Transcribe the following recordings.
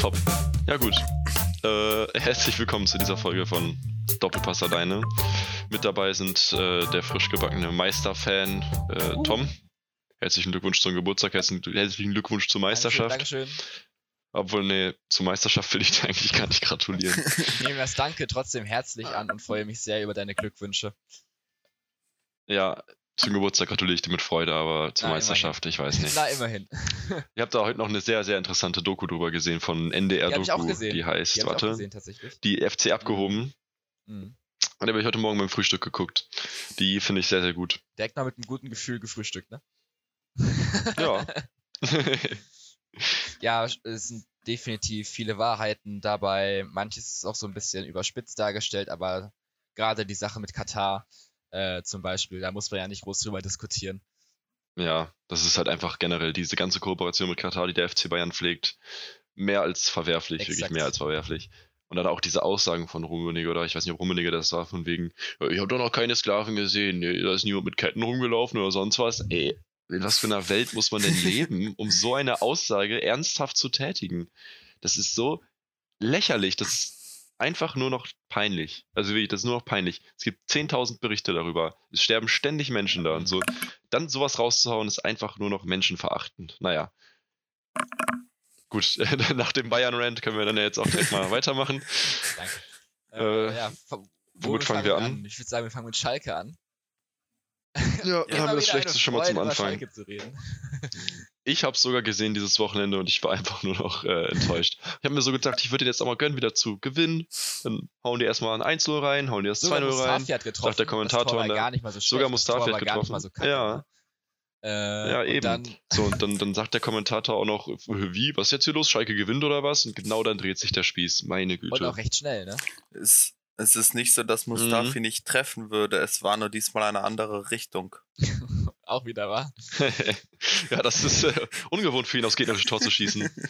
Top. Ja gut. Äh, herzlich willkommen zu dieser Folge von Doppelpass alleine. Mit dabei sind äh, der frisch gebackene Meisterfan äh, Uh. Tom. Herzlichen Glückwunsch zum Geburtstag, herzlichen herzlichen Glückwunsch zur Meisterschaft. Dankeschön. Obwohl, nee, zur Meisterschaft will ich dir eigentlich gar nicht gratulieren. Dankeschön. Ich nehme das Danke trotzdem herzlich an und freue mich sehr über deine Glückwünsche. ja, zum Geburtstag gratuliere ich dir mit Freude, aber zur Na, Meisterschaft, ich weiß nicht. Na, immerhin. Ihr habt da heute noch eine sehr, sehr interessante Doku drüber gesehen von NDR Die die heißt, Die warte, gesehen, die FC abgehoben. Mhm. Und da habe ich heute Morgen beim Frühstück geguckt. Die finde ich sehr, sehr gut. Direkt mal mit einem guten Gefühl gefrühstückt, ne? Ja. ja, es sind definitiv viele Wahrheiten dabei. Manches ist auch so ein bisschen überspitzt dargestellt, aber gerade die Sache mit Katar äh, zum Beispiel, da muss man ja nicht groß drüber diskutieren. ja, das ist halt einfach generell diese ganze Kooperation mit Katar, die der FC Bayern pflegt, mehr als verwerflich, wirklich Exakt. mehr als verwerflich. Und dann auch diese Aussagen von Rummenigge, oder ich weiß nicht, ob Rummenigge das war, von wegen, ich habe doch noch keine Sklaven gesehen, nee, da ist niemand mit Ketten rumgelaufen oder sonst was. Ey, in was für einer Welt muss man denn leben, um so eine Aussage ernsthaft zu tätigen? Das ist so lächerlich, das ist einfach nur noch peinlich. Also wirklich, das ist nur noch peinlich. Es gibt 10.000 Berichte darüber. Es sterben ständig Menschen da und so. Dann sowas rauszuhauen, ist einfach nur noch menschenverachtend. Naja. Gut, nach dem Bayern-Rant können wir dann ja jetzt auch direkt mal weitermachen. Danke. Äh, ja, fa- womit fangen wir an? Ich würde sagen, wir fangen mit Schalke an. Ja, dann haben wir das Schlechteste schon mal zum Anfang. Ich habe es sogar gesehen dieses Wochenende und ich war einfach nur noch äh, enttäuscht. Ich habe mir so gedacht, ich würde jetzt auch mal gönnen, wieder zu gewinnen. Dann hauen die erstmal ein 1-0 rein, hauen die das 2-0 rein. Mustafi hat getroffen. sagt der Kommentator das gar nicht mal so schlecht. sogar Mustafi hat war gar nicht getroffen. mal so kacke, Ja. ne? Äh, Ja, und eben. Dann, So, und dann, dann sagt der Kommentator auch noch, wie, was ist jetzt hier los? Schalke gewinnt oder was? Und genau dann dreht sich der Spieß. Meine und Güte. auch recht schnell, ne? Es, es ist nicht so, dass Mustafi Mhm. nicht treffen würde. Es war nur diesmal eine andere Richtung. Auch wieder wahr. ja, das ist äh, ungewohnt für ihn, aufs gegnerische Tor zu schießen.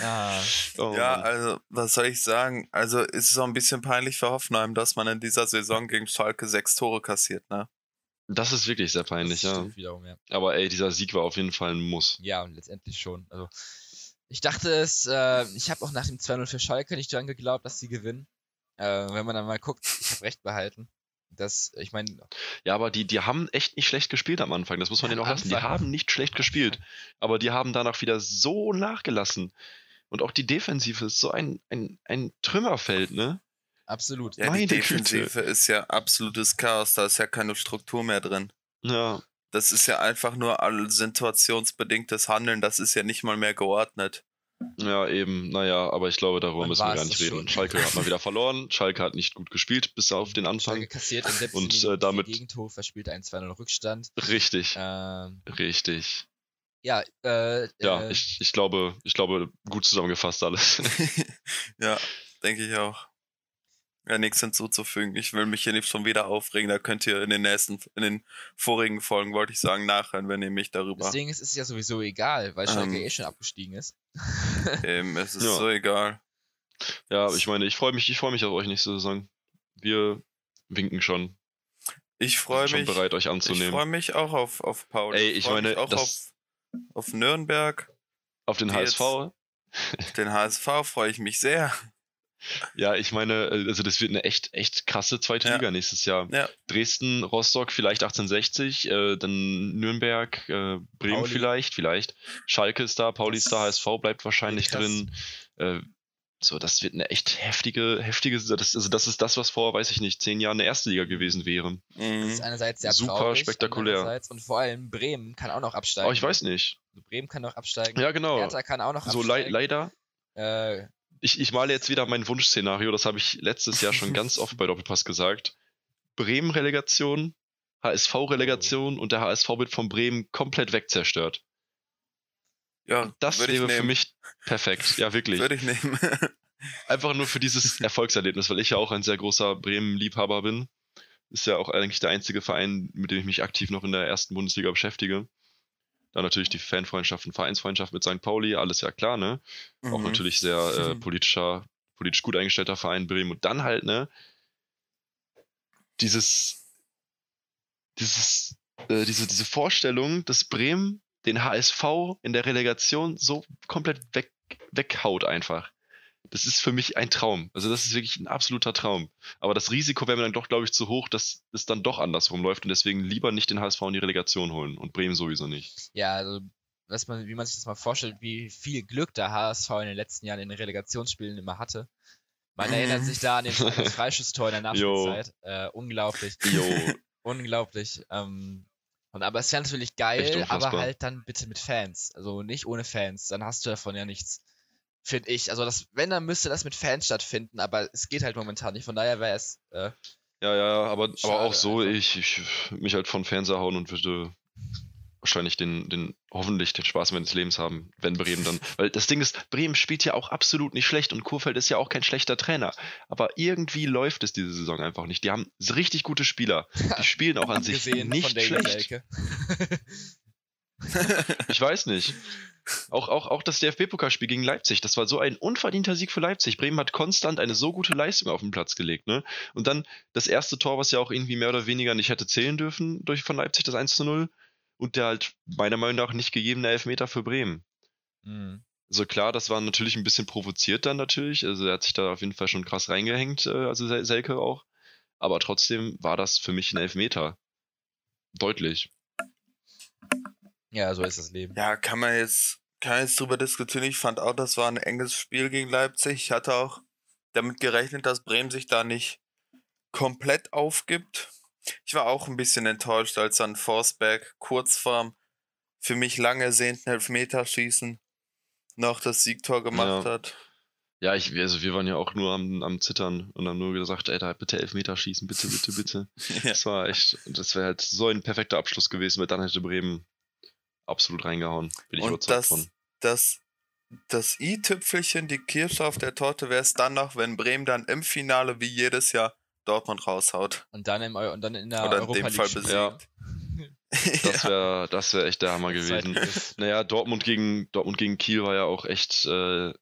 Ah, Oh, ja, Mann. also, was soll ich sagen? Also, es ist auch ein bisschen peinlich für Hoffenheim, dass man in dieser Saison gegen Schalke sechs Tore kassiert, ne? das ist wirklich sehr peinlich, ja. wiederum, ja. Aber ey, dieser Sieg war auf jeden Fall ein Muss. Ja, und letztendlich schon. Also, ich dachte es, äh, ich habe auch nach dem 2-0 für Schalke nicht dran geglaubt, dass sie gewinnen. Äh, wenn man dann mal guckt, ich habe recht behalten. Das, ich meine, Ja, aber die, die haben echt nicht schlecht gespielt am Anfang. Das muss man Ja, denen auch lassen. Die haben nicht schlecht gespielt. Aber die haben danach wieder so nachgelassen. Und auch die Defensive ist so ein, ein, ein Trümmerfeld, ne? absolut. Ja, Meine die Güte. Defensive ist ja absolutes Chaos, da ist ja keine Struktur mehr drin. Ja. Das ist ja einfach nur all situationsbedingtes Handeln, das ist ja nicht mal mehr geordnet. Ja, eben. Naja, aber ich glaube, darüber müssen wir gar nicht reden. schon. Schalke hat mal wieder verloren. Schalke hat nicht gut gespielt, bis auf den Schalke Anfang. kassiert im letzten Und, äh, damit- Gegentor, verspielt einen 2-0 Rückstand. Richtig. Ähm, Richtig. ja, äh, Ja, äh, ich, ich glaube, ich glaube, gut zusammengefasst alles. ja, denke ich auch. Ja, nichts hinzuzufügen. Ich will mich hier nicht schon wieder aufregen. Da könnt ihr in den nächsten, in den vorigen Folgen, wollte ich sagen, nachhören, wenn ihr mich darüber. das Ding ist, es ja sowieso egal, weil Schalke Ähm, eh schon abgestiegen ist. Ähm, es ist Ja. so egal. ja, ich meine, ich freue mich, ich freue mich auf euch nächste Saison. Wir winken schon. Ich freue schon mich. bereit, euch Ich anzunehmen. freue mich auch auf, auf Paul. Ey, ich freu meine, mich auch das- auf, auf Nürnberg. Auf den HSV. Auf den HSV freue ich mich sehr. Ja, ich meine, äh, also das wird eine echt, echt krasse zweite Ja. Liga nächstes Jahr. Ja. Dresden, Rostock vielleicht 1860, äh, dann Nürnberg, äh, Bremen Pauli. vielleicht, vielleicht. Schalke ist da, Pauli ist da, Das HSV bleibt wahrscheinlich krass. drin. Äh, so, das wird eine echt heftige, heftige, das, also das ist das, was vor, weiß ich nicht, zehn Jahren eine erste Liga gewesen wäre. Das Mhm. ist einerseits sehr Super traurig, spektakulär. andererseits- Und vor allem Bremen kann auch noch absteigen. Aber ich weiß nicht. Bremen kann noch absteigen. Ja, genau. Hertha kann auch noch So lei absteigen. leider. äh, Ich, ich male jetzt wieder mein Wunschszenario, das habe ich letztes Jahr schon ganz oft bei Doppelpass gesagt. Bremen-Relegation, HSV-Relegation und der HSV wird von Bremen komplett wegzerstört. Ja, Das wäre für mich perfekt. Ja, wirklich. Würde ich nehmen. Einfach nur für dieses Erfolgserlebnis, weil ich ja auch ein sehr großer Bremen-Liebhaber bin. Ist ja auch eigentlich der einzige Verein, mit dem ich mich aktiv noch in der ersten Bundesliga beschäftige. Dann natürlich die Fanfreundschaft und Vereinsfreundschaft mit St. Pauli, alles ja klar, ne? Auch Mhm. natürlich sehr äh, politischer, politisch gut eingestellter Verein Bremen. Und dann halt, ne, dieses, dieses, äh, diese, diese Vorstellung, dass Bremen den HSV in der Relegation so komplett weg, weghaut einfach. Das ist für mich ein Traum. Also das ist wirklich ein absoluter Traum. Aber das Risiko wäre mir dann doch, glaube ich, zu hoch, dass es dann doch andersrum läuft und deswegen lieber nicht den HSV in die Relegation holen und Bremen sowieso nicht. Ja, also was man, wie man sich das mal vorstellt, wie viel Glück der HSV in den letzten Jahren in den Relegationsspielen immer hatte. Man erinnert sich da an den Freischusstor in der Nachspielzeit. Äh, unglaublich. Jo. unglaublich. Ähm, und aber es wäre natürlich geil, aber halt dann bitte mit Fans. Also nicht ohne Fans. Dann hast du davon ja nichts. Finde ich. Also das, wenn, dann müsste das mit Fans stattfinden, aber es geht halt momentan nicht. Von daher wäre es. Äh, ja, ja, aber, aber auch so, ich, ich mich halt von Fans erhauen und würde wahrscheinlich den, den, hoffentlich den Spaß meines Lebens haben, wenn Bremen dann, weil das Ding ist, Bremen spielt ja auch absolut nicht schlecht und Kurfeld ist ja auch kein schlechter Trainer, aber irgendwie läuft es diese Saison einfach nicht. Die haben richtig gute Spieler, die spielen auch an sich nicht schlecht. ich weiß nicht. Auch, auch, auch das DFB-Pokalspiel gegen Leipzig, das war so ein unverdienter Sieg für Leipzig. Bremen hat konstant eine so gute Leistung auf den Platz gelegt. Ne? Und dann das erste Tor, was ja auch irgendwie mehr oder weniger nicht hätte zählen dürfen durch von Leipzig, das 1 zu 0 und der halt meiner Meinung nach nicht gegebene Elfmeter für Bremen. Mhm. Also klar, das war natürlich ein bisschen provoziert dann natürlich. Also er hat sich da auf jeden Fall schon krass reingehängt, äh, also Selke auch. Aber trotzdem war das für mich ein Elfmeter. Deutlich. Ja, so ist das Leben. Ja, kann man jetzt, kann man jetzt drüber diskutieren. Ich fand auch, das war ein enges Spiel gegen Leipzig. Ich hatte auch damit gerechnet, dass Bremen sich da nicht komplett aufgibt. Ich war auch ein bisschen enttäuscht, als dann Forsberg kurz vorm für mich lange ersehnten Elfmeterschießen noch das Siegtor gemacht ja. hat. Ja, ich, also wir waren ja auch nur am, am Zittern und haben nur gesagt, ey, da bitte Elfmeter schießen, bitte, bitte, bitte. ja. Das war echt, das wäre halt so ein perfekter Abschluss gewesen, weil dann hätte Bremen absolut reingehauen. Bin ich und überzeugt das, von. Das, das i-Tüpfelchen, die Kirsche auf der Torte wäre es dann noch, wenn Bremen dann im Finale wie jedes Jahr Dortmund raushaut. Und dann, im, und dann in der Oder Europa in dem Fall besiegt. Ja. Das wäre das wär echt der Hammer gewesen. Naja, Dortmund gegen, Dortmund gegen Kiel war ja auch echt äh,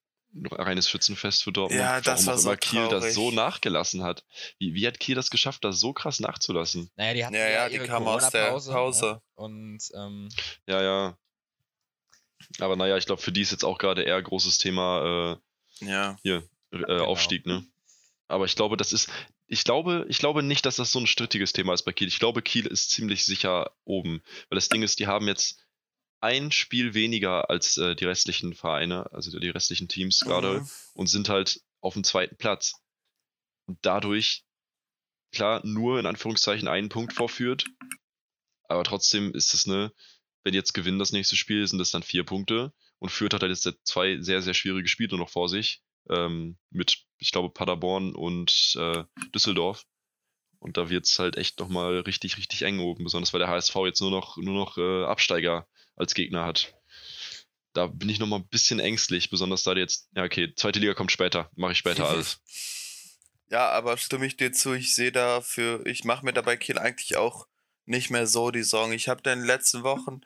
reines Schützenfest für Dortmund. Ja, das Warum war so Kiel das so nachgelassen hat. Wie, wie hat Kiel das geschafft, das so krass nachzulassen? Naja, die hatten ja, ja, die kamen aus der Pause. Ja. Und, ähm, ja, ja. Aber naja, ich glaube, für die ist jetzt auch gerade eher großes Thema äh, ja. hier, äh, genau. Aufstieg, ne? Aber ich glaube, das ist, ich glaube, ich glaube nicht, dass das so ein strittiges Thema ist bei Kiel. Ich glaube, Kiel ist ziemlich sicher oben. Weil das Ding ist, die haben jetzt ein Spiel weniger als äh, die restlichen Vereine, also die restlichen Teams gerade, mhm. und sind halt auf dem zweiten Platz. Und dadurch, klar, nur in Anführungszeichen einen Punkt vorführt. Aber trotzdem ist es eine, wenn jetzt gewinnen das nächste Spiel, sind das dann vier Punkte. Und Fürth hat halt jetzt zwei sehr, sehr schwierige Spiele noch vor sich ähm, mit, ich glaube, Paderborn und äh, Düsseldorf. Und da wird es halt echt nochmal richtig, richtig eng oben, besonders weil der HSV jetzt nur noch, nur noch äh, Absteiger als Gegner hat. Da bin ich nochmal ein bisschen ängstlich, besonders da jetzt, ja, okay, zweite Liga kommt später, mache ich später alles. Ja, aber stimme ich dir zu, ich sehe dafür, ich mache mir dabei Kiel eigentlich auch nicht mehr so die Sorgen. Ich habe da in den letzten Wochen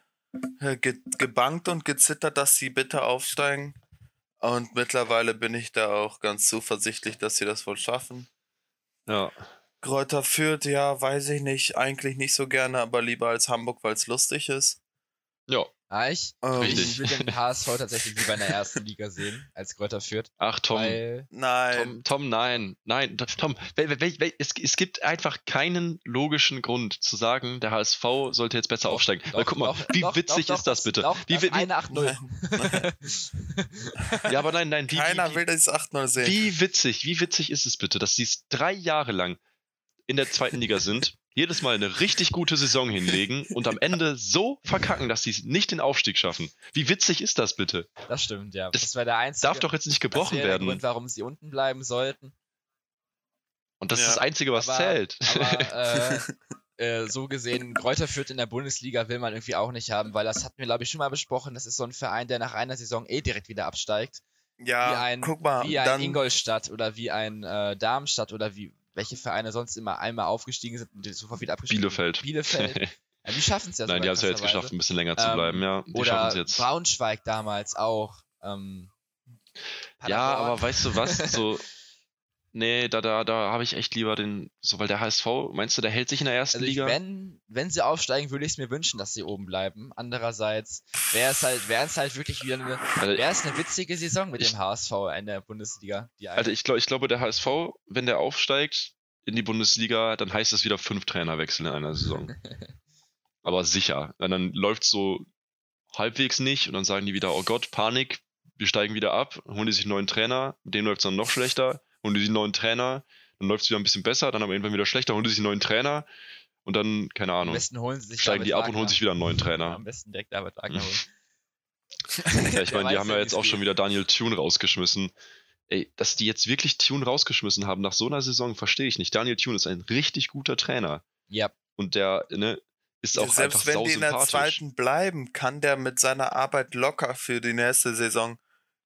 äh, ge gebankt und gezittert, dass sie bitte aufsteigen. Und mittlerweile bin ich da auch ganz zuversichtlich, dass sie das wohl schaffen. Ja. Kräuter führt, ja, weiß ich nicht, eigentlich nicht so gerne, aber lieber als Hamburg, weil es lustig ist. Ja. Ah, ich, ähm, ich will den HSV tatsächlich lieber in der ersten Liga sehen, als Kräuter führt. Ach, Tom. Weil, nein. Tom, Tom, nein. Nein, Tom, es, es gibt einfach keinen logischen Grund zu sagen, der HSV sollte jetzt besser doch, aufsteigen. Doch, Weil guck mal, doch, wie witzig ist das bitte? Doch, wie, das wie, eine 8-0. ja, aber nein, nein. Wie, Keiner wie, will das 8-0 sehen. Wie witzig, wie witzig ist es bitte, dass die es drei Jahre lang in der zweiten Liga sind jedes Mal eine richtig gute Saison hinlegen und am Ende so verkacken, dass sie es nicht den Aufstieg schaffen. Wie witzig ist das bitte? Das stimmt, ja. Das, das wäre der einzige. Darf doch jetzt nicht gebrochen das werden. Der Grund, warum sie unten bleiben sollten. Und das ja. ist das Einzige, was aber, zählt. Aber, äh, äh, so gesehen, Kräuter führt in der Bundesliga will man irgendwie auch nicht haben, weil das hatten wir, glaube ich, schon mal besprochen. Das ist so ein Verein, der nach einer Saison eh direkt wieder absteigt. Ja, wie ein, guck mal. Wie ein Ingolstadt oder wie ein äh, Darmstadt oder wie welche Vereine sonst immer einmal aufgestiegen sind und sofort wieder abgestiegen Bielefeld. Bielefeld. Ja, die schaffen es ja Nein, die haben es ja jetzt geschafft, ein bisschen länger zu bleiben, ähm, ja. Die oder jetzt. Braunschweig damals auch. Ähm, ja, aber weißt du was? So, Nee, da, da, da habe ich echt lieber den, so weil der HSV, meinst du, der hält sich in der ersten also ich, Liga? Wenn, wenn sie aufsteigen, würde ich es mir wünschen, dass sie oben bleiben. Andererseits wäre es halt, wäre es halt wirklich wieder eine, also, wäre es eine witzige Saison mit ich, dem HSV in der Bundesliga. also ich glaube, ich glaube, der HSV, wenn der aufsteigt in die Bundesliga, dann heißt das wieder fünf Trainerwechsel in einer Saison. Aber sicher. Und dann läuft es so halbwegs nicht und dann sagen die wieder, oh Gott, Panik, wir steigen wieder ab, holen die sich einen neuen Trainer, mit dem läuft es dann noch schlechter holen die sich einen neuen Trainer, dann läuft es wieder ein bisschen besser, dann aber irgendwann wieder schlechter, holen die sich einen neuen Trainer und dann, keine Ahnung, Am besten holen sie sich steigen die ab und holen sich wieder einen neuen Trainer. am besten direkt David Wagner holen. ja, ich meine, die haben ja jetzt auch schon wieder Daniel Thune rausgeschmissen. Ey, dass die jetzt wirklich Thune rausgeschmissen haben nach so einer Saison, verstehe ich nicht. Daniel Thune ist ein richtig guter Trainer. Ja. Und der, ne, ist auch Selbst einfach wenn die in der zweiten bleiben, kann der mit seiner Arbeit locker für die nächste Saison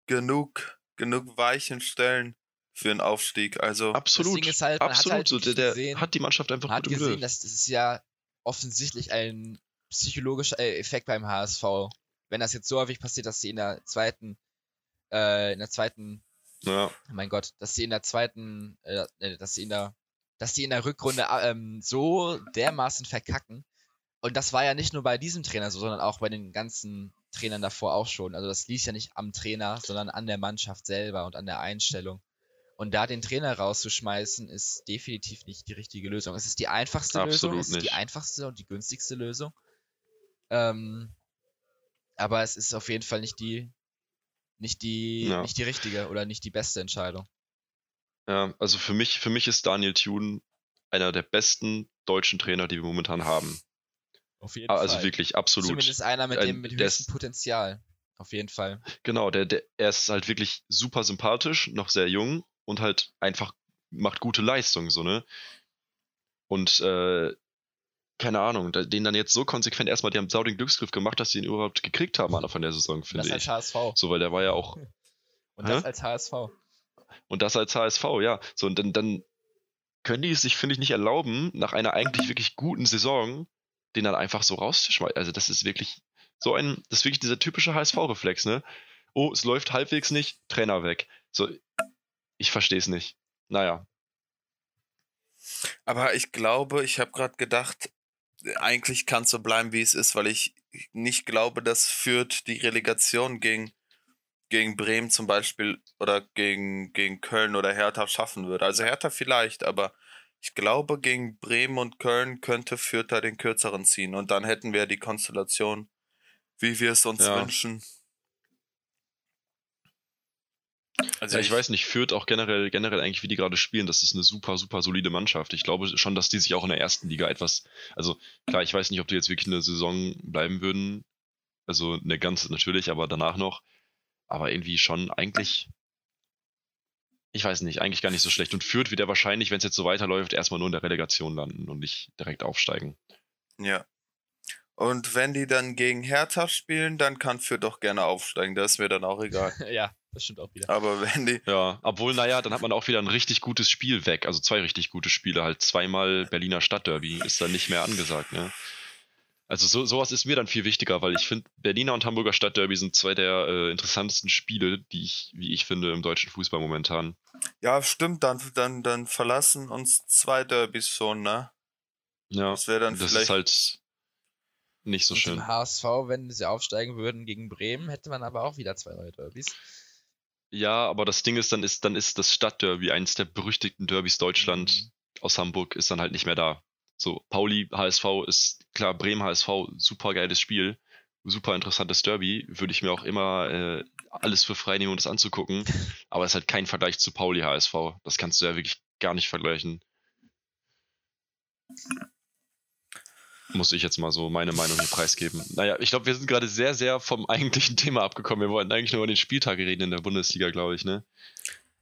genug, genug Weichen stellen für einen Aufstieg. Also absolut, halt, absolut. Hat halt so, der, der gesehen, hat die Mannschaft einfach man gut hat gesehen, dass das ist ja offensichtlich ein psychologischer äh, Effekt beim HSV. Wenn das jetzt so häufig passiert, dass sie in der zweiten, äh, in der zweiten, ja. mein Gott, dass sie in der zweiten, äh, äh dass sie in der, dass sie in der Rückrunde ähm, so dermaßen verkacken. Und das war ja nicht nur bei diesem Trainer so, sondern auch bei den ganzen Trainern davor auch schon. Also das liegt ja nicht am Trainer, sondern an der Mannschaft selber und an der Einstellung. Und da den Trainer rauszuschmeißen, ist definitiv nicht die richtige Lösung. Es ist die einfachste Absolut Lösung, es ist nicht. die einfachste und die günstigste Lösung. Ähm, aber es ist auf jeden Fall nicht die, nicht die, ja. nicht die richtige oder nicht die beste Entscheidung. Ja, also für mich, für mich ist Daniel Thune einer der besten deutschen Trainer, die wir momentan haben. Auf jeden also Fall. Also wirklich, absolut. Zumindest einer mit dem mit höchstem Potenzial. Auf jeden Fall. Genau, der, der, er ist halt wirklich super sympathisch, noch sehr jung und halt einfach macht gute Leistung, so, ne? Und äh, keine Ahnung, den dann jetzt so konsequent erstmal, die haben sau den Glücksgriff gemacht, dass sie ihn überhaupt gekriegt haben, Anfang der Saison, finde ich. Das als HSV. So, weil der war ja auch. Und das als HSV. Und das als HSV, ja. So, und dann, dann können die es sich, finde ich, nicht erlauben, nach einer eigentlich wirklich guten Saison, den dann einfach so rauszuschmeißen. Also, das ist wirklich so ein, das ist wirklich dieser typische HSV-Reflex, ne? Oh, es läuft halbwegs nicht, Trainer weg. So, ich verstehe es nicht. Naja. Aber ich glaube, ich habe gerade gedacht, eigentlich kann es so bleiben, wie es ist, weil ich nicht glaube, dass Fürth die Relegation gegen, gegen Bremen zum Beispiel oder gegen, gegen Köln oder Hertha schaffen würde. Also Hertha vielleicht, aber ich glaube, gegen Bremen und Köln könnte Fürth da den kürzeren ziehen und dann hätten wir die Konstellation, wie wir es uns ja. wünschen. Also ja, ich, ich, weiß nicht, führt auch generell, generell eigentlich, wie die gerade spielen, das ist eine super, super solide Mannschaft. Ich glaube schon, dass die sich auch in der ersten Liga etwas, also klar, ich weiß nicht, ob die jetzt wirklich eine Saison bleiben würden. Also eine ganze natürlich, aber danach noch. Aber irgendwie schon eigentlich, ich weiß nicht, eigentlich gar nicht so schlecht. Und führt wird er wahrscheinlich, wenn es jetzt so weiterläuft, erstmal nur in der Relegation landen und nicht direkt aufsteigen. Ja. Und wenn die dann gegen Hertha spielen, dann kann Fürth doch gerne aufsteigen. Das ist mir dann auch egal. ja, das stimmt auch wieder. Aber wenn die. Ja, obwohl, naja, dann hat man auch wieder ein richtig gutes Spiel weg. Also zwei richtig gute Spiele. Halt zweimal Berliner Stadtderby ist dann nicht mehr angesagt, ne? Also so, sowas ist mir dann viel wichtiger, weil ich finde, Berliner und Hamburger Stadtderby sind zwei der äh, interessantesten Spiele, die ich, wie ich finde, im deutschen Fußball momentan. Ja, stimmt, dann, dann, dann verlassen uns zwei Derbys schon, ne? Ja, das wäre dann das vielleicht. Ist halt nicht so und schön. HSV, wenn sie aufsteigen würden gegen Bremen, hätte man aber auch wieder zwei neue Derbys. Ja, aber das Ding ist, dann ist, dann ist das Stadtderby, eines der berüchtigten Derbys Deutschland mhm. aus Hamburg, ist dann halt nicht mehr da. So, Pauli HSV ist klar, Bremen HSV, super geiles Spiel, super interessantes Derby, würde ich mir auch immer äh, alles für frei nehmen, um das anzugucken. aber es ist halt kein Vergleich zu Pauli HSV. Das kannst du ja wirklich gar nicht vergleichen muss ich jetzt mal so meine Meinung hier preisgeben. Naja, ich glaube, wir sind gerade sehr, sehr vom eigentlichen Thema abgekommen. Wir wollten eigentlich nur über den Spieltag reden in der Bundesliga, glaube ich, ne?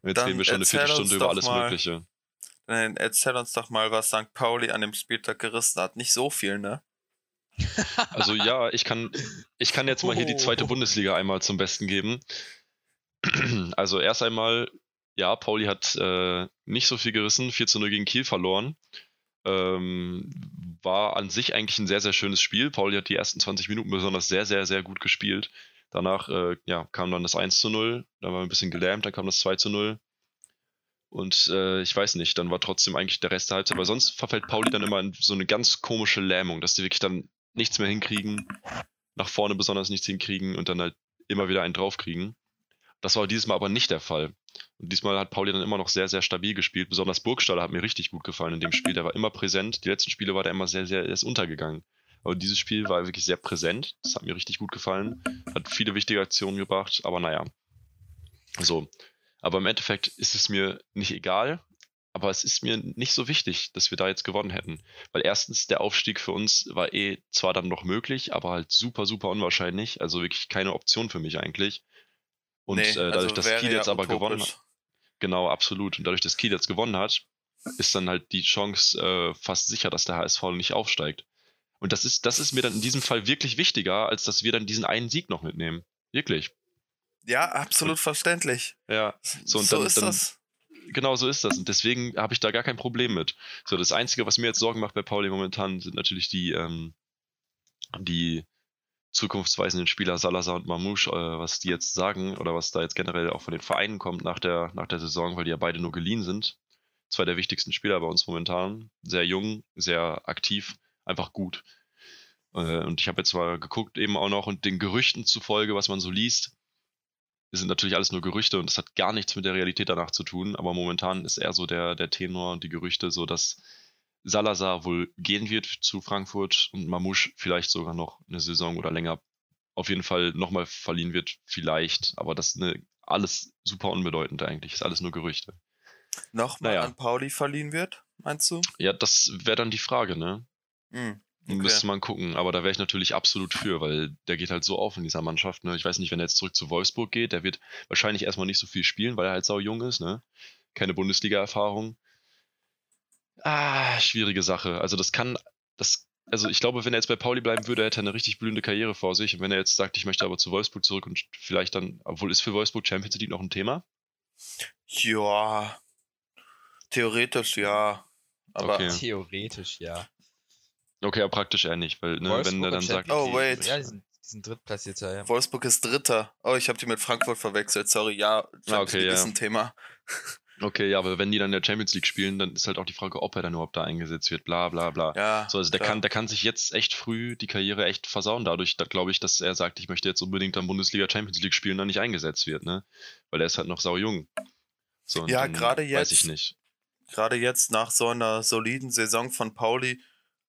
Jetzt Dann reden wir schon eine Viertelstunde über alles mal, Mögliche. Dann erzähl uns doch mal, was St. Pauli an dem Spieltag gerissen hat. Nicht so viel, ne? Also ja, ich kann, ich kann jetzt mal hier die zweite Bundesliga einmal zum Besten geben. Also erst einmal, ja, Pauli hat äh, nicht so viel gerissen, 4 zu 0 gegen Kiel verloren. Ähm, war an sich eigentlich ein sehr, sehr schönes Spiel. Pauli hat die ersten 20 Minuten besonders sehr, sehr, sehr gut gespielt. Danach äh, ja, kam dann das 1 zu 0, da war ein bisschen gelähmt, dann kam das 2 zu 0. Und äh, ich weiß nicht, dann war trotzdem eigentlich der Rest der Halbzeit, aber sonst verfällt Pauli dann immer in so eine ganz komische Lähmung, dass die wirklich dann nichts mehr hinkriegen, nach vorne besonders nichts hinkriegen und dann halt immer wieder einen draufkriegen. Das war dieses Mal aber nicht der Fall. Und diesmal hat Pauli dann immer noch sehr, sehr stabil gespielt. Besonders Burgstaller hat mir richtig gut gefallen in dem Spiel. Der war immer präsent. Die letzten Spiele war der immer sehr, sehr, er untergegangen. Aber dieses Spiel war wirklich sehr präsent. Das hat mir richtig gut gefallen. Hat viele wichtige Aktionen gebracht. Aber naja. So. Aber im Endeffekt ist es mir nicht egal. Aber es ist mir nicht so wichtig, dass wir da jetzt gewonnen hätten. Weil erstens, der Aufstieg für uns war eh zwar dann noch möglich, aber halt super, super unwahrscheinlich. Also wirklich keine Option für mich eigentlich. Und nee, äh, dadurch, also dass Kiel jetzt ja aber gewonnen hat. Genau, absolut. Und dadurch, dass Kiel jetzt gewonnen hat, ist dann halt die Chance äh, fast sicher, dass der HSV nicht aufsteigt. Und das ist, das ist mir dann in diesem Fall wirklich wichtiger, als dass wir dann diesen einen Sieg noch mitnehmen. Wirklich. Ja, absolut und, verständlich. Ja, so, und so dann, ist dann, das. Genau so ist das. Und deswegen habe ich da gar kein Problem mit. So, das Einzige, was mir jetzt Sorgen macht bei Pauli momentan, sind natürlich die, ähm, die zukunftsweisenden Spieler Salazar und Mamouche, äh, was die jetzt sagen oder was da jetzt generell auch von den Vereinen kommt nach der, nach der Saison, weil die ja beide nur geliehen sind. Zwei der wichtigsten Spieler bei uns momentan. Sehr jung, sehr aktiv, einfach gut. Äh, und ich habe jetzt mal geguckt, eben auch noch und den Gerüchten zufolge, was man so liest, sind natürlich alles nur Gerüchte und das hat gar nichts mit der Realität danach zu tun. Aber momentan ist eher so der, der Tenor und die Gerüchte so, dass Salazar wohl gehen wird zu Frankfurt und Mamouche vielleicht sogar noch eine Saison oder länger auf jeden Fall nochmal verliehen wird, vielleicht. Aber das ist eine, alles super unbedeutend eigentlich. Ist alles nur Gerüchte. Nochmal naja. an Pauli verliehen wird, meinst du? Ja, das wäre dann die Frage, ne? Mhm. Okay. Müsste man gucken, aber da wäre ich natürlich absolut für, weil der geht halt so auf in dieser Mannschaft. Ne? Ich weiß nicht, wenn er jetzt zurück zu Wolfsburg geht, der wird wahrscheinlich erstmal nicht so viel spielen, weil er halt sau jung ist, ne? Keine Bundesliga-Erfahrung. Ah, schwierige Sache. Also das kann, das, also ich glaube, wenn er jetzt bei Pauli bleiben würde, hätte er eine richtig blühende Karriere vor sich. Und wenn er jetzt sagt, ich möchte aber zu Wolfsburg zurück und vielleicht dann, obwohl ist für Wolfsburg Champions League noch ein Thema? Ja, theoretisch ja. Aber okay. theoretisch ja. Okay, aber praktisch eher nicht, weil ne, wenn er dann sagt. Oh, wait. Ja, die sind, die sind drittplatzierter, ja. Wolfsburg ist Dritter. Oh, ich habe die mit Frankfurt verwechselt, sorry. Ja, Champions ah, okay, League ja. ist ein Thema. Okay, ja, aber wenn die dann in der Champions League spielen, dann ist halt auch die Frage, ob er dann überhaupt da eingesetzt wird, bla bla bla. Ja, so, also der kann, der kann sich jetzt echt früh die Karriere echt versauen, dadurch, da glaube ich, dass er sagt, ich möchte jetzt unbedingt dann Bundesliga Champions League spielen, dann nicht eingesetzt wird, ne? Weil er ist halt noch sau jung. So, ja, gerade jetzt. Weiß ich nicht. Gerade jetzt nach so einer soliden Saison von Pauli.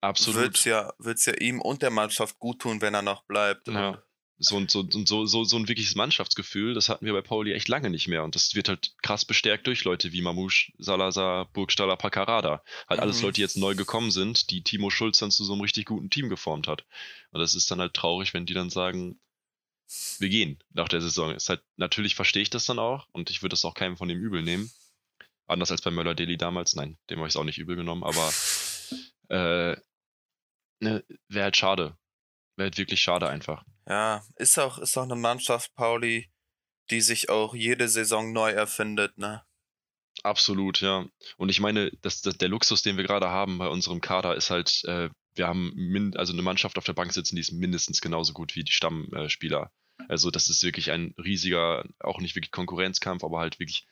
Wird es ja, wird's ja ihm und der Mannschaft gut tun, wenn er noch bleibt. Ja so, so, so, so, so ein wirkliches Mannschaftsgefühl, das hatten wir bei Pauli echt lange nicht mehr. Und das wird halt krass bestärkt durch Leute wie Mamouche, Salazar, Burgstaller, Paccarada. Halt mhm. alles Leute, die jetzt neu gekommen sind, die Timo Schulz dann zu so einem richtig guten Team geformt hat. Und das ist dann halt traurig, wenn die dann sagen, wir gehen nach der Saison. Ist halt, natürlich verstehe ich das dann auch und ich würde das auch keinem von dem übel nehmen. Anders als bei Möller Deli damals. Nein, dem habe ich es auch nicht übel genommen, aber äh, ne, wäre halt schade. Wäre halt wirklich schade einfach. Ja, ist auch, ist auch eine Mannschaft, Pauli, die sich auch jede Saison neu erfindet, ne? Absolut, ja. Und ich meine, das, das, der Luxus, den wir gerade haben bei unserem Kader, ist halt, äh, wir haben min also eine Mannschaft auf der Bank sitzen, die ist mindestens genauso gut wie die Stammspieler. also das ist wirklich ein riesiger, auch nicht wirklich Konkurrenzkampf, aber halt wirklich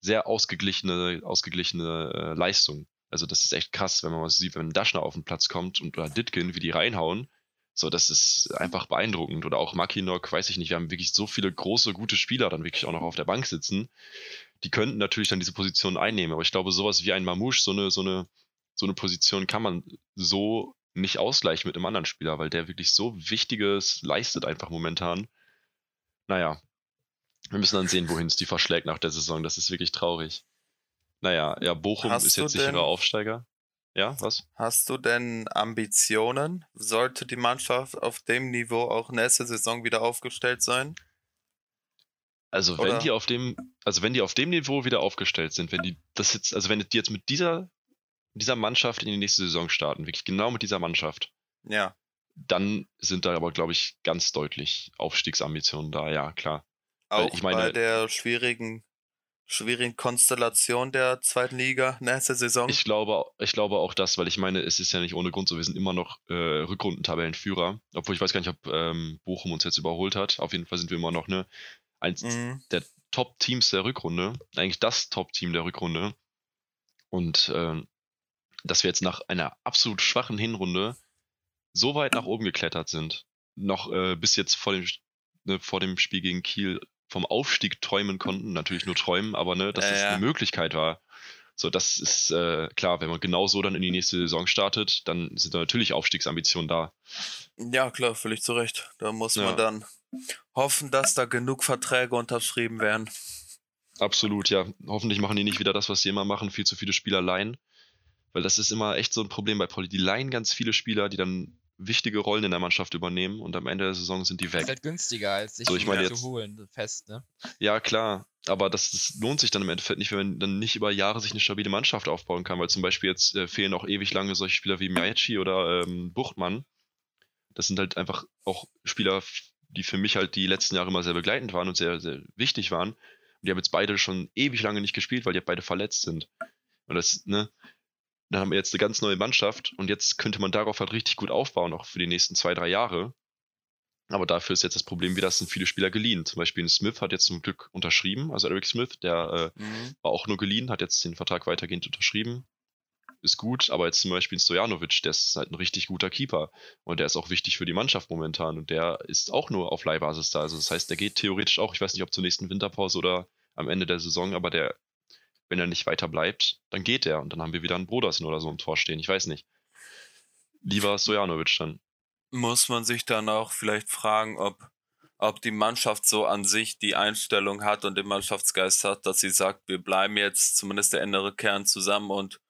sehr ausgeglichene, ausgeglichene äh, Leistung. Also das ist echt krass, wenn man mal sieht, wenn Daschner auf den Platz kommt und oder Ditkin, wie die reinhauen, so, das ist einfach beeindruckend. Oder auch Makinok, weiß ich nicht, wir haben wirklich so viele große, gute Spieler dann wirklich auch noch auf der Bank sitzen. Die könnten natürlich dann diese Position einnehmen, aber ich glaube, sowas wie ein Mamouche, so eine, so eine, so eine Position kann man so nicht ausgleichen mit einem anderen Spieler, weil der wirklich so Wichtiges leistet einfach momentan. Naja, wir müssen dann sehen, wohin es die verschlägt nach der Saison. Das ist wirklich traurig. Naja, ja, Bochum Hast ist jetzt sicherer Aufsteiger. Ja, was? Hast du denn Ambitionen? Sollte die Mannschaft auf dem Niveau auch nächste Saison wieder aufgestellt sein? Also Oder? wenn die auf dem, also wenn die auf dem Niveau wieder aufgestellt sind, wenn die das jetzt, also wenn die jetzt mit dieser, dieser Mannschaft in die nächste Saison starten, wirklich genau mit dieser Mannschaft, ja. Dann sind da aber, glaube ich, ganz deutlich Aufstiegsambitionen da, ja, klar. Auch ich meine, bei der schwierigen schwierigen Konstellation der zweiten Liga nächste Saison. Ich glaube, ich glaube auch das, weil ich meine, es ist ja nicht ohne Grund so, wir sind immer noch äh, Rückrundentabellenführer, obwohl ich weiß gar nicht, ob ähm, Bochum uns jetzt überholt hat. Auf jeden Fall sind wir immer noch ne, eins mhm. der Top-Teams der Rückrunde, eigentlich das Top-Team der Rückrunde. Und äh, dass wir jetzt nach einer absolut schwachen Hinrunde so weit nach oben geklettert sind, noch äh, bis jetzt vor dem, ne, vor dem Spiel gegen Kiel vom Aufstieg träumen konnten, natürlich nur träumen, aber ne, dass äh, das eine Möglichkeit war. So, das ist äh, klar, wenn man genau so dann in die nächste Saison startet, dann sind da natürlich Aufstiegsambitionen da. Ja, klar, völlig zu Recht. Da muss ja. man dann hoffen, dass da genug Verträge unterschrieben werden. Absolut, ja. Hoffentlich machen die nicht wieder das, was sie immer machen, viel zu viele Spieler leihen. Weil das ist immer echt so ein Problem bei Poli. Die leihen ganz viele Spieler, die dann wichtige Rollen in der Mannschaft übernehmen und am Ende der Saison sind die weg. Das ist halt günstiger, als sich so, ich meine, zu holen, fest, ne? Ja, klar. Aber das, das, lohnt sich dann im Endeffekt nicht, wenn man dann nicht über Jahre sich eine stabile Mannschaft aufbauen kann, weil zum Beispiel jetzt äh, fehlen auch ewig lange solche Spieler wie Miyachi oder ähm, Buchtmann. Das sind halt einfach auch Spieler, die für mich halt die letzten Jahre immer sehr begleitend waren und sehr, sehr wichtig waren. Und die haben jetzt beide schon ewig lange nicht gespielt, weil die beide verletzt sind. Und das, ne, dann haben wir jetzt eine ganz neue Mannschaft und jetzt könnte man darauf halt richtig gut aufbauen, auch für die nächsten zwei, drei Jahre. Aber dafür ist jetzt das Problem wieder, es sind viele Spieler geliehen. Zum Beispiel Smith hat jetzt zum Glück unterschrieben, also Eric Smith, der äh, mhm. war auch nur geliehen, hat jetzt den Vertrag weitergehend unterschrieben. Ist gut, aber jetzt zum Beispiel Stojanovic, der ist halt ein richtig guter Keeper und der ist auch wichtig für die Mannschaft momentan und der ist auch nur auf Leihbasis da. Also das heißt, der geht theoretisch auch, ich weiß nicht, ob zur nächsten Winterpause oder am Ende der Saison, aber der wenn er nicht weiter bleibt, dann geht er und dann haben wir wieder einen Brodersen oder so im Tor stehen. Ich weiß nicht. Lieber Stojanovic dann. Muss man sich dann auch vielleicht fragen, ob, ob die Mannschaft so an sich die Einstellung hat und den Mannschaftsgeist hat, dass sie sagt, wir bleiben jetzt zumindest der innere Kern zusammen und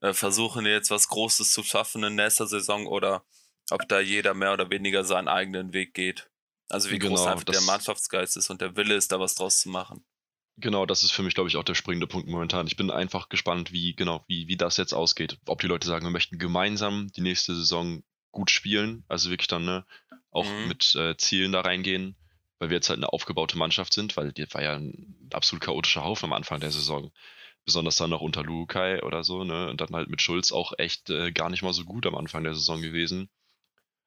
äh, versuchen jetzt was Großes zu schaffen in nächster Saison oder ob da jeder mehr oder weniger seinen eigenen Weg geht. Also wie genau, groß einfach der Mannschaftsgeist ist und der Wille ist, da was draus zu machen. Genau, das ist für mich, glaube ich, auch der springende Punkt momentan. Ich bin einfach gespannt, wie, genau, wie, wie das jetzt ausgeht. Ob die Leute sagen, wir möchten gemeinsam die nächste Saison gut spielen, also wirklich dann, ne, auch mhm. mit äh, Zielen da reingehen, weil wir jetzt halt eine aufgebaute Mannschaft sind, weil die war ja ein absolut chaotischer Haufen am Anfang der Saison. Besonders dann noch unter Lukai oder so, ne, und dann halt mit Schulz auch echt äh, gar nicht mal so gut am Anfang der Saison gewesen.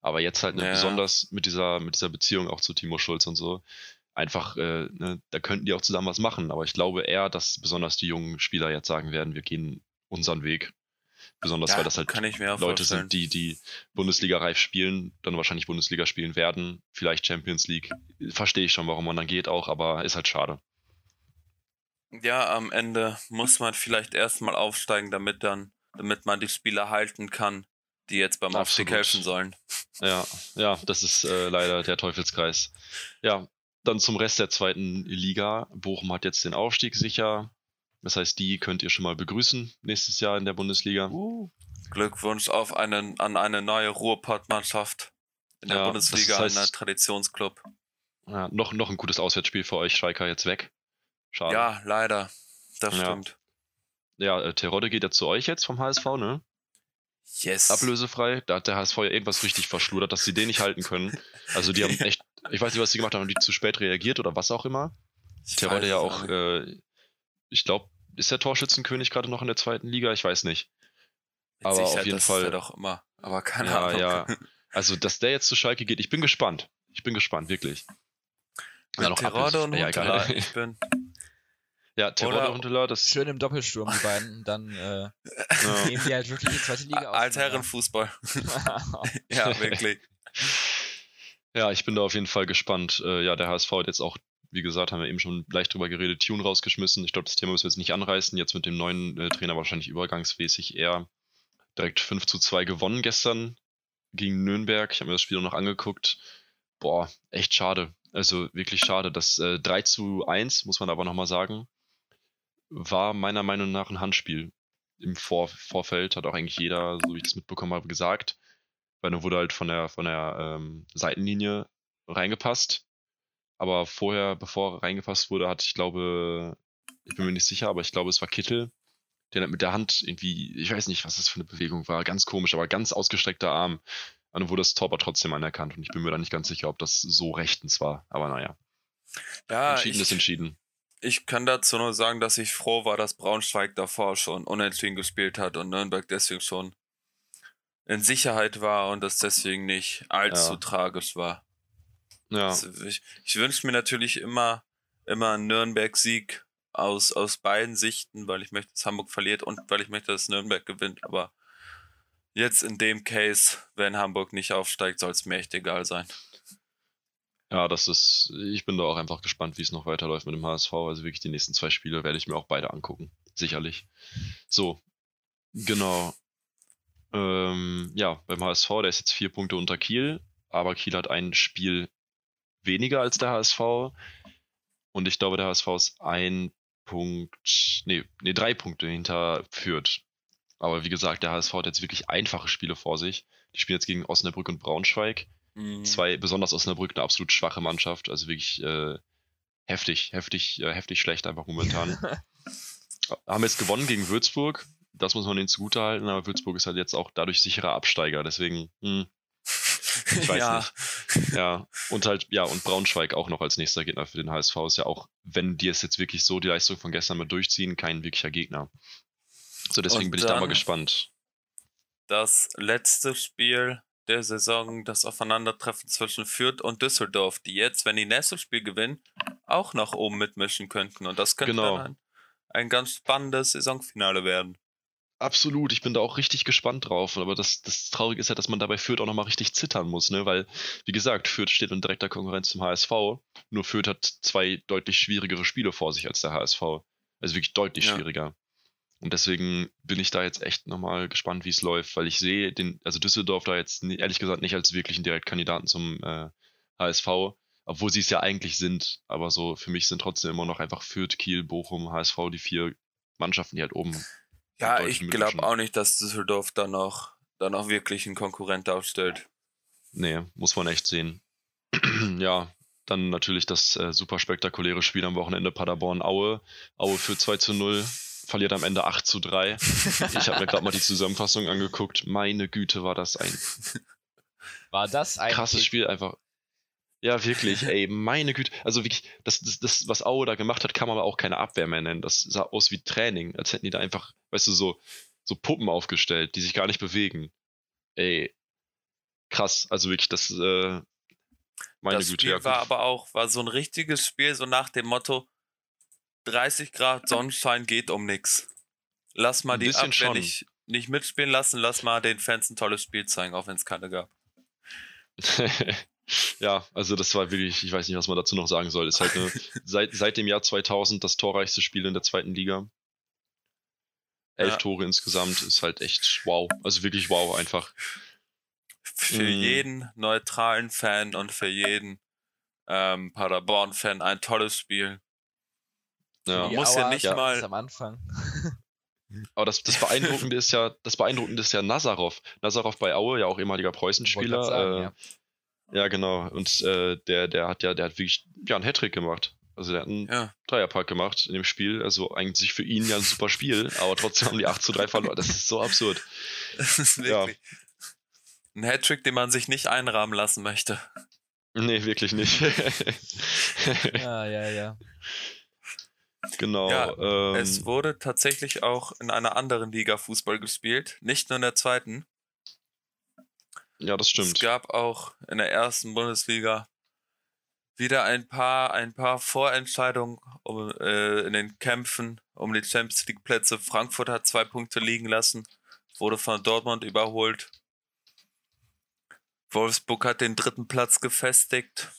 Aber jetzt halt ne, ja. besonders mit dieser, mit dieser Beziehung auch zu Timo Schulz und so, einfach, äh, ne, da könnten die auch zusammen was machen. Aber ich glaube eher, dass besonders die jungen Spieler jetzt sagen werden, wir gehen unseren Weg. Besonders, ja, weil das halt Leute vorstellen. sind, die die Bundesliga reif spielen, dann wahrscheinlich Bundesliga spielen werden, vielleicht Champions League. Verstehe ich schon, warum man dann geht auch, aber ist halt schade. Ja, am Ende muss man vielleicht erstmal aufsteigen, damit dann, damit man die Spieler halten kann, die jetzt beim Aufstieg helfen sollen. Ja, ja, das ist äh, leider der Teufelskreis. Ja, dann zum Rest der zweiten Liga. Bochum hat jetzt den Aufstieg sicher. Das heißt, die könnt ihr schon mal begrüßen nächstes Jahr in der Bundesliga. Uh, Glückwunsch auf einen, an eine neue Ruhrpott-Mannschaft in der ja, Bundesliga, das heißt, ein Traditionsclub. Ja, noch, noch ein gutes Auswärtsspiel für euch, Schalker, jetzt weg. Schade. Ja, leider. Das ja. stimmt. Ja, äh, Terodde geht ja zu euch jetzt vom HSV, ne? Yes. Ablösefrei. Da hat der HSV ja irgendwas richtig verschludert, dass sie den nicht halten können. Also die haben echt ich weiß nicht, was sie gemacht haben, die zu spät reagiert oder was auch immer. Terodde ja auch, äh, ich glaube, ist der Torschützenkönig gerade noch in der zweiten Liga? Ich weiß nicht. Aber Sicher, auf jeden das Fall. Ist er doch immer. Aber keine ja, Ahnung. Ja, Also, dass der jetzt zu Schalke geht, ich bin gespannt. Ich bin gespannt, wirklich. Mit ja, Terodde und ja, egal. Ich bin. Ja, Terodde und Huntelaar, das. Schön im Doppelsturm, die beiden. Dann äh, ja. nehmen die halt wirklich die zweite Liga auf. Als Herrenfußball. ja, wirklich. Ja, ich bin da auf jeden Fall gespannt. Äh, ja, der HSV hat jetzt auch, wie gesagt, haben wir eben schon leicht drüber geredet, Tune rausgeschmissen. Ich glaube, das Thema müssen wir jetzt nicht anreißen. Jetzt mit dem neuen äh, Trainer wahrscheinlich übergangsmäßig eher direkt 5 zu 2 gewonnen gestern gegen Nürnberg. Ich habe mir das Spiel noch angeguckt. Boah, echt schade. Also wirklich schade. Das äh, 3 zu 1, muss man aber nochmal sagen, war meiner Meinung nach ein Handspiel. Im Vor Vorfeld hat auch eigentlich jeder, so wie ich das mitbekommen habe, gesagt weil dann wurde halt von der, von der ähm, Seitenlinie reingepasst. Aber vorher, bevor reingepasst wurde, hat ich glaube, ich bin mir nicht sicher, aber ich glaube, es war Kittel, der mit der Hand irgendwie, ich weiß nicht, was das für eine Bewegung war, ganz komisch, aber ganz ausgestreckter Arm. Und dann wurde das Tor aber trotzdem anerkannt und ich bin mir da nicht ganz sicher, ob das so rechtens war. Aber naja. Ja, entschieden ich, ist entschieden. Ich kann dazu nur sagen, dass ich froh war, dass Braunschweig davor schon unentschieden gespielt hat und Nürnberg deswegen schon in Sicherheit war und das deswegen nicht allzu ja. tragisch war. Ja. Also ich, ich wünsche mir natürlich immer, immer einen Nürnberg-Sieg aus, aus beiden Sichten, weil ich möchte, dass Hamburg verliert und weil ich möchte, dass Nürnberg gewinnt. Aber jetzt in dem Case, wenn Hamburg nicht aufsteigt, soll es mir echt egal sein. Ja, das ist, ich bin da auch einfach gespannt, wie es noch weiterläuft mit dem HSV. Also wirklich die nächsten zwei Spiele werde ich mir auch beide angucken. Sicherlich. So, genau. Ähm, ja, beim HSV, der ist jetzt vier Punkte unter Kiel, aber Kiel hat ein Spiel weniger als der HSV. Und ich glaube, der HSV ist ein Punkt, nee, nee, drei Punkte hinter Fürth. Aber wie gesagt, der HSV hat jetzt wirklich einfache Spiele vor sich. Die spielen jetzt gegen Osnabrück und Braunschweig. Mhm. Zwei, besonders Osnabrück, eine absolut schwache Mannschaft. Also wirklich äh, heftig, heftig, äh, heftig schlecht einfach momentan. Haben jetzt gewonnen gegen Würzburg. Das muss man ihnen zugutehalten, aber Würzburg ist halt jetzt auch dadurch sicherer Absteiger. Deswegen, hm, ich weiß ja. nicht. Ja, und halt, ja, und Braunschweig auch noch als nächster Gegner für den HSV ist ja auch, wenn die es jetzt wirklich so die Leistung von gestern mal durchziehen, kein wirklicher Gegner. So, deswegen und bin ich da mal gespannt. Das letzte Spiel der Saison, das Aufeinandertreffen zwischen Fürth und Düsseldorf, die jetzt, wenn die nächste Spiel gewinnen, auch nach oben mitmischen könnten. Und das könnte genau. dann ein, ein ganz spannendes Saisonfinale werden. Absolut, ich bin da auch richtig gespannt drauf. Aber das, das Traurige ist ja, dass man dabei Fürth auch nochmal richtig zittern muss, ne? Weil, wie gesagt, Fürth steht in direkter Konkurrenz zum HSV. Nur Fürth hat zwei deutlich schwierigere Spiele vor sich als der HSV. Also wirklich deutlich ja. schwieriger. Und deswegen bin ich da jetzt echt nochmal gespannt, wie es läuft, weil ich sehe den, also Düsseldorf da jetzt ehrlich gesagt nicht als wirklichen Direktkandidaten zum äh, HSV, obwohl sie es ja eigentlich sind. Aber so für mich sind trotzdem immer noch einfach Fürth, Kiel, Bochum, HSV die vier Mannschaften, die halt oben ja, ich glaube auch nicht, dass Düsseldorf da noch, da noch wirklich einen Konkurrent aufstellt. Nee, muss man echt sehen. ja, dann natürlich das äh, super spektakuläre Spiel am Wochenende Paderborn-Aue. Aue für 2 zu 0, verliert am Ende 8 zu 3. Ich habe mir gerade mal die Zusammenfassung angeguckt. Meine Güte, war das ein. War das ein. Krasses Spiel einfach. Ja, wirklich, ey, meine Güte. Also wirklich, das, das, das, was Aue da gemacht hat, kann man aber auch keine Abwehr mehr nennen. Das sah aus wie Training, als hätten die da einfach, weißt du, so, so Puppen aufgestellt, die sich gar nicht bewegen. Ey, krass. Also wirklich, das, äh, meine das Güte. Das Spiel war aber auch, war so ein richtiges Spiel, so nach dem Motto, 30 Grad Sonnenschein geht um nix. Lass mal ein die Abwehr nicht, nicht mitspielen lassen, lass mal den Fans ein tolles Spiel zeigen, auch wenn es keine gab. Ja, also das war wirklich, ich weiß nicht, was man dazu noch sagen soll. Ist halt eine, seit, seit dem Jahr 2000 das torreichste Spiel in der zweiten Liga. Elf ja. Tore insgesamt ist halt echt wow. Also wirklich wow einfach. Für mhm. jeden neutralen Fan und für jeden ähm, Paderborn-Fan ein tolles Spiel. Ja. Man muss ja nicht ja. mal. Am Anfang. Aber das, das Beeindruckende ist ja, das Beeindruckende ist ja Nazarov. Nazarov bei Aue, ja auch ehemaliger Preußenspieler. Sagen, äh, ja. Ja, genau. Und äh, der, der hat ja, der hat wirklich ja, einen Hattrick gemacht. Also der hat einen ja. Dreierpack gemacht in dem Spiel. Also eigentlich für ihn ja ein super Spiel, aber trotzdem haben die 8 zu 3 verloren. Das ist so absurd. Das ist wirklich ja. ein Hattrick, den man sich nicht einrahmen lassen möchte. Nee, wirklich nicht. ja, ja, ja. Genau. Ja, ähm, es wurde tatsächlich auch in einer anderen Liga Fußball gespielt, nicht nur in der zweiten. Ja, das stimmt. Es gab auch in der ersten Bundesliga wieder ein paar, ein paar Vorentscheidungen um, äh, in den Kämpfen um die Champions League Plätze. Frankfurt hat zwei Punkte liegen lassen, wurde von Dortmund überholt. Wolfsburg hat den dritten Platz gefestigt.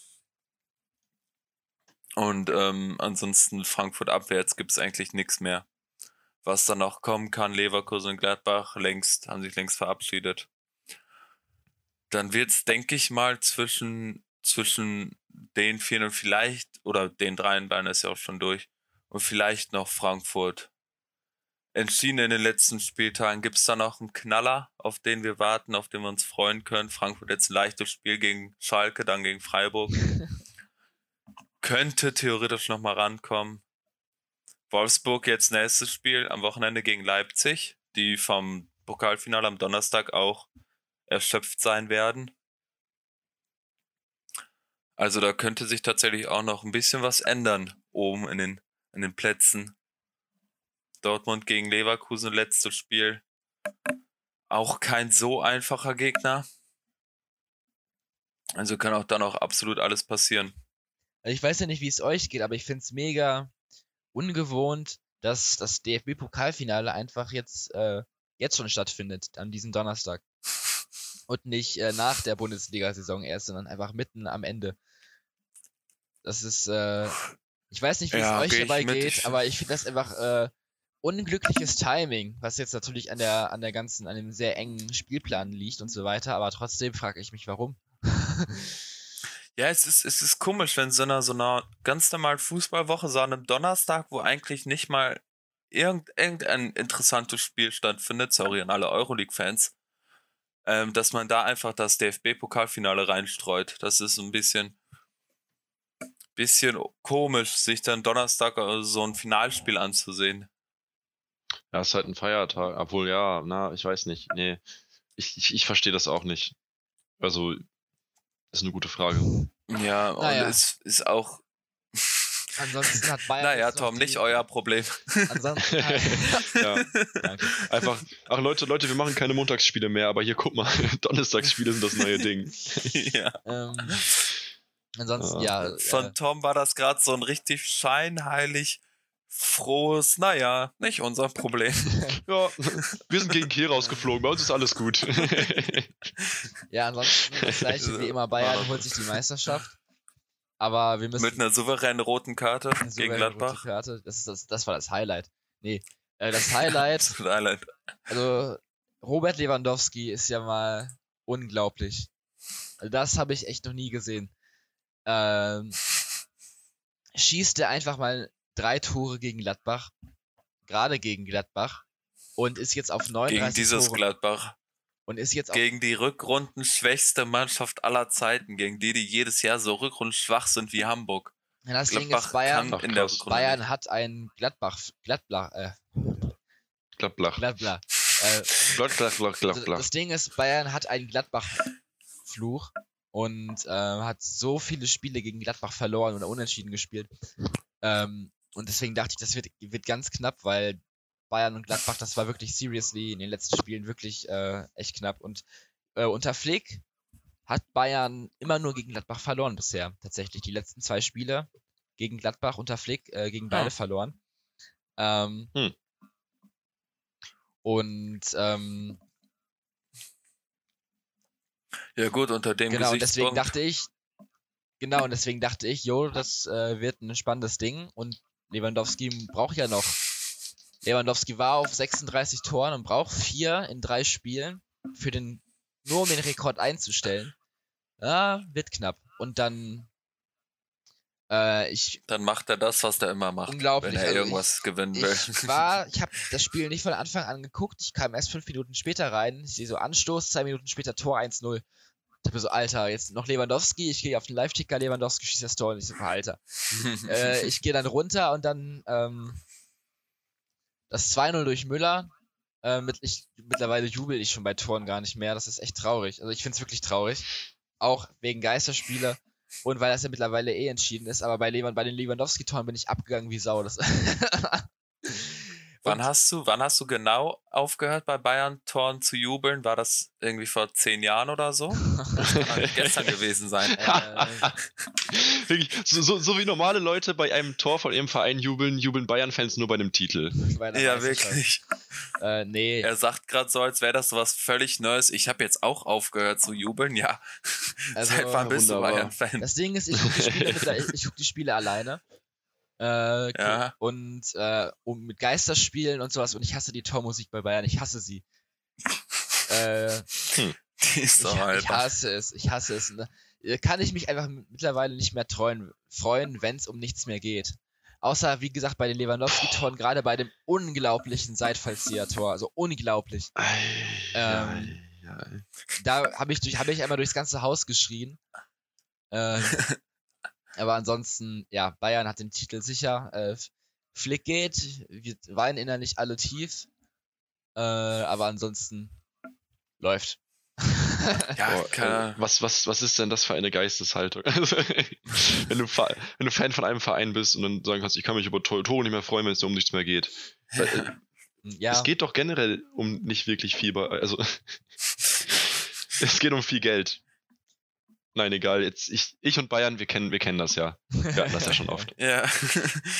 Und ähm, ansonsten Frankfurt abwärts gibt es eigentlich nichts mehr. Was dann noch kommen kann, Leverkusen und Gladbach längst, haben sich längst verabschiedet dann wird es, denke ich mal, zwischen, zwischen den vier und vielleicht, oder den dreien, dann ist ja auch schon durch, und vielleicht noch Frankfurt. Entschieden in den letzten Spieltagen. Gibt es da noch einen Knaller, auf den wir warten, auf den wir uns freuen können? Frankfurt jetzt ein leichtes Spiel gegen Schalke, dann gegen Freiburg. Könnte theoretisch nochmal rankommen. Wolfsburg jetzt nächstes Spiel am Wochenende gegen Leipzig, die vom Pokalfinale am Donnerstag auch erschöpft sein werden. Also da könnte sich tatsächlich auch noch ein bisschen was ändern oben in den, in den Plätzen. Dortmund gegen Leverkusen, letztes Spiel. Auch kein so einfacher Gegner. Also kann auch da noch absolut alles passieren. Ich weiß ja nicht, wie es euch geht, aber ich finde es mega ungewohnt, dass das DFB-Pokalfinale einfach jetzt, äh, jetzt schon stattfindet, an diesem Donnerstag. Und nicht äh, nach der Bundesliga-Saison erst, sondern einfach mitten am Ende. Das ist, äh, ich weiß nicht, wie ja, es euch dabei geht, aber ich finde das einfach äh, unglückliches Timing, was jetzt natürlich an der, an der ganzen, an dem sehr engen Spielplan liegt und so weiter, aber trotzdem frage ich mich, warum. Ja, es ist, es ist komisch, wenn so einer, so einer ganz normalen Fußballwoche, so an einem Donnerstag, wo eigentlich nicht mal irgend, irgendein interessantes Spiel stattfindet, sorry an alle Euroleague-Fans, ähm, dass man da einfach das DFB-Pokalfinale reinstreut. Das ist ein bisschen, bisschen komisch, sich dann Donnerstag äh, so ein Finalspiel anzusehen. Ja, es ist halt ein Feiertag, obwohl ja, na, ich weiß nicht. Nee, ich, ich, ich verstehe das auch nicht. Also, ist eine gute Frage. Ja, naja. und es ist auch. Ansonsten hat Bayern. Naja, Tom, nicht euer Problem. Ansonsten. ja, danke. Einfach, ach Leute, Leute, wir machen keine Montagsspiele mehr, aber hier guck mal, Donnerstagsspiele sind das neue Ding. ja. Ähm, ansonsten, ja. ja Von äh, Tom war das gerade so ein richtig scheinheilig frohes, naja, nicht unser Problem. ja, wir sind gegen Kiel rausgeflogen, bei uns ist alles gut. ja, ansonsten das gleiche wie immer, Bayern holt sich die Meisterschaft. Aber wir müssen. Mit einer souveränen roten Karte gegen Gladbach. Karte. Das, das, das war das Highlight. Nee, äh, das Highlight. das Highlight. Also, Robert Lewandowski ist ja mal unglaublich. Also das habe ich echt noch nie gesehen. Ähm, schießt er einfach mal drei Tore gegen Gladbach, gerade gegen Gladbach und ist jetzt auf 39 Gegen dieses Tore. Gladbach. Und ist jetzt gegen die Rückrundenschwächste Mannschaft aller Zeiten, gegen die, die jedes Jahr so rückrundenschwach sind wie Hamburg. Ja, das Gladbach Ding ist, Bayern, Bayern hat ein Gladbach, Gladbach, äh, Gladbach. Gladbach. Äh, Gladbach, Gladbach, Gladbach. Das Ding ist, Bayern hat einen Gladbach-Fluch und äh, hat so viele Spiele gegen Gladbach verloren oder unentschieden gespielt. Ähm, und deswegen dachte ich, das wird, wird ganz knapp, weil Bayern und Gladbach, das war wirklich seriously in den letzten Spielen wirklich äh, echt knapp. Und äh, unter Flick hat Bayern immer nur gegen Gladbach verloren bisher. Tatsächlich die letzten zwei Spiele gegen Gladbach unter Flick, äh, gegen beide ah. verloren. Ähm, hm. Und ähm, ja gut, unter dem Genau, deswegen dachte ich, genau, und deswegen dachte ich, jo, das äh, wird ein spannendes Ding und Lewandowski braucht ja noch. Lewandowski war auf 36 Toren und braucht vier in drei Spielen für den, nur um den Rekord einzustellen. Ja, wird knapp. Und dann, äh, ich. Dann macht er das, was er immer macht. Unglaublich. Wenn er also irgendwas ich, gewinnen will. Ich war, ich habe das Spiel nicht von Anfang an geguckt. Ich kam erst fünf Minuten später rein. Ich sehe so Anstoß, zwei Minuten später Tor 1-0. Ich hab mir so, Alter, jetzt noch Lewandowski, ich gehe auf den Live-Ticker, Lewandowski schießt das Tor und ich so, Alter. äh, ich gehe dann runter und dann ähm, das 2-0 durch Müller. Äh, mit, ich, mittlerweile jubel ich schon bei Toren gar nicht mehr. Das ist echt traurig. Also ich finde es wirklich traurig. Auch wegen Geisterspiele und weil das ja mittlerweile eh entschieden ist. Aber bei, Lewand, bei den Lewandowski-Toren bin ich abgegangen wie Sau. Das Wann hast du, wann hast du genau aufgehört, bei Bayern-Toren zu jubeln? War das irgendwie vor zehn Jahren oder so? Das kann gestern gewesen sein. Äh, Wirklich, so, so, so, wie normale Leute bei einem Tor von ihrem Verein jubeln, jubeln Bayern-Fans nur bei einem Titel. Ja, wirklich. Äh, nee. Er sagt gerade so, als wäre das so was völlig Neues. Ich habe jetzt auch aufgehört zu jubeln, ja. Also, Seit wann bist wunderbar. du Bayern-Fan? Das Ding ist, ich gucke die, Spiele, ich guck die Spiele alleine. Äh, ja. Und äh, um mit Geisterspielen und sowas. Und ich hasse die Tormusik bei Bayern. Ich hasse sie. äh, hm. Die ist doch ich, ich hasse es. Ich hasse es. Ne? Kann ich mich einfach mittlerweile nicht mehr treuen, freuen, wenn es um nichts mehr geht. Außer, wie gesagt, bei den Lewandowski-Toren, gerade bei dem unglaublichen Seitfallzieher-Tor. Also unglaublich. Ähm, da habe ich, hab ich einmal durchs ganze Haus geschrien. Äh, aber ansonsten, ja, Bayern hat den Titel sicher. Äh, Flick geht, wir weinen innerlich alle tief. Äh, aber ansonsten läuft. ja, oh, äh, was, was, was ist denn das für eine Geisteshaltung? Also, wenn, du, wenn du Fan von einem Verein bist und dann sagen kannst, ich kann mich über Tore nicht mehr freuen, wenn es um nichts mehr geht. Äh, ja. Es geht doch generell um nicht wirklich viel, also es geht um viel Geld. Nein, egal. Jetzt ich, ich und Bayern, wir kennen, wir kennen das ja. Wir hatten das ja schon oft. ja.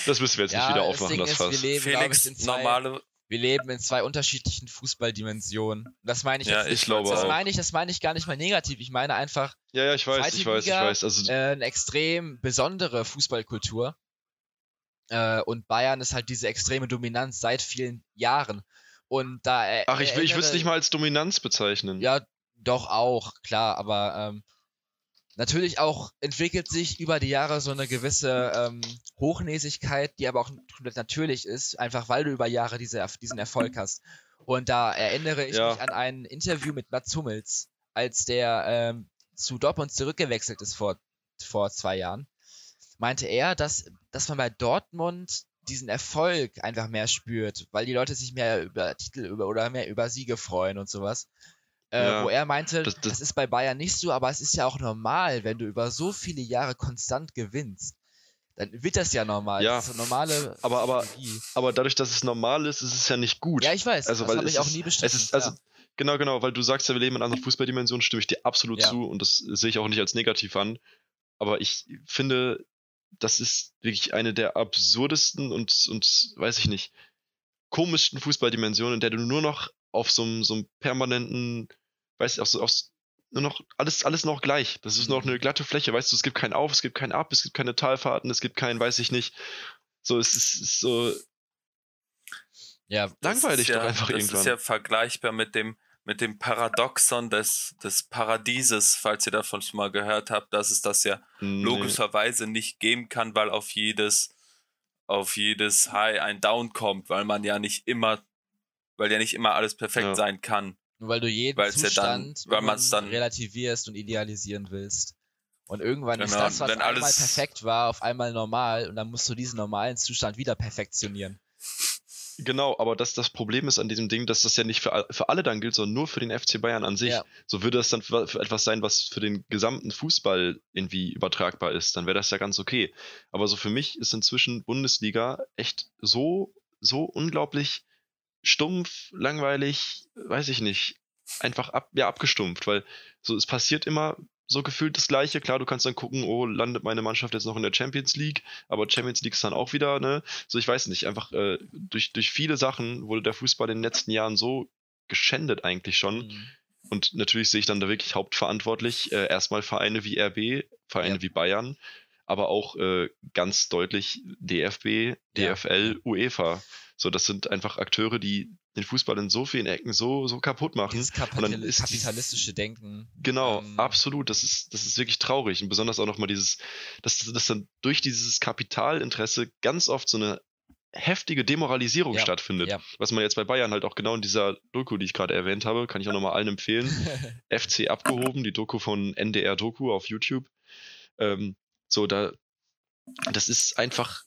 Das müssen wir jetzt ja, nicht wieder aufmachen, das, Fass. Leben, Felix, ich, zwei, normale. Wir leben in zwei unterschiedlichen Fußballdimensionen. Das meine ich ja, jetzt ich glaube das auch. meine ich, das meine ich gar nicht mal negativ. Ich meine einfach. Ja, ja, ich weiß, ich weiß, Liga, ich weiß. Also, äh, eine extrem besondere Fußballkultur. Äh, und Bayern ist halt diese extreme Dominanz seit vielen Jahren. Und da. Äh, Ach, ich, ich würde es nicht mal als Dominanz bezeichnen. Ja, doch auch, klar, aber ähm, Natürlich auch entwickelt sich über die Jahre so eine gewisse ähm, Hochnäsigkeit, die aber auch komplett natürlich ist, einfach weil du über Jahre diese, diesen Erfolg hast. Und da erinnere ich ja. mich an ein Interview mit Mats Hummels, als der ähm, zu Dortmund zurückgewechselt ist vor, vor zwei Jahren. Meinte er, dass, dass man bei Dortmund diesen Erfolg einfach mehr spürt, weil die Leute sich mehr über Titel über, oder mehr über Siege freuen und sowas. Äh, ja, wo er meinte, das, das, das, ist bei Bayern nicht so, aber es ist ja auch normal, wenn du über so viele Jahre konstant gewinnst. Dann wird das ja normal. Ja, das ist normale aber, aber, aber dadurch, dass es normal ist, ist es ja nicht gut. Ja, ich weiß. Also, das habe ich auch nie. Es ist, also, ja. Genau, genau, weil du sagst ja, wir leben in einer anderen Fußballdimension, stimme ich dir absolut ja. zu und das sehe ich auch nicht als negativ an. Aber ich finde, das ist wirklich eine der absurdesten und, und weiß ich nicht, komischsten Fußballdimensionen, in der du nur noch auf so einem, so einem permanenten weißt du, auch so, auch nur noch alles, alles noch gleich. Das ist noch eine glatte Fläche, weißt du, es gibt kein Auf, es gibt kein Ab, es gibt keine Talfahrten, es gibt kein, weiß ich nicht. So, es ist, ist so ja, langweilig ja, doch einfach das irgendwann. Das ist ja vergleichbar mit dem, mit dem Paradoxon des, des Paradieses, falls ihr davon schon mal gehört habt, dass es das ja nee. logischerweise nicht geben kann, weil auf jedes, auf jedes High ein Down kommt, weil man ja nicht immer, weil ja nicht immer alles perfekt ja. sein kann. Nur weil du jeden Weil's Zustand ja dann, weil dann relativierst und idealisieren willst. Und irgendwann genau, ist das, was einmal perfekt war, auf einmal normal und dann musst du diesen normalen Zustand wieder perfektionieren. Genau, aber das, das Problem ist an diesem Ding, dass das ja nicht für, für alle dann gilt, sondern nur für den FC Bayern an sich. Ja. So würde das dann für, für, etwas sein, was für den gesamten Fußball irgendwie übertragbar ist, dann wäre das ja ganz okay. Aber so für mich ist inzwischen Bundesliga echt so, so unglaublich stumpf, langweilig, weiß ich nicht, einfach ab, ja, abgestumpft, weil so es passiert immer so gefühlt das Gleiche. Klar, du kannst dann gucken, oh, landet meine Mannschaft jetzt noch in der Champions League, aber Champions League ist dann auch wieder, ne? So, ich weiß nicht, einfach äh, durch, durch viele Sachen wurde der Fußball in den letzten Jahren so geschändet eigentlich schon. Mhm. Und natürlich sehe ich dann da wirklich hauptverantwortlich äh, erstmal Vereine wie RB, Vereine ja. wie Bayern, aber auch äh, ganz deutlich DFB, DFL, ja. UEFA. So, das sind einfach Akteure, die den Fußball in so vielen Ecken so, so kaputt machen. Dieses Kapital ist kapitalistische Denken. Genau, ähm, absolut. Das ist, das ist wirklich traurig. Und besonders auch nochmal dieses, dass, dass dann durch dieses Kapitalinteresse ganz oft so eine heftige Demoralisierung ja, stattfindet. Ja. Was man jetzt bei Bayern halt auch genau in dieser Doku, die ich gerade erwähnt habe, kann ich auch nochmal allen empfehlen. FC abgehoben, die Doku von NDR Doku auf YouTube. Ähm, so, da, das ist einfach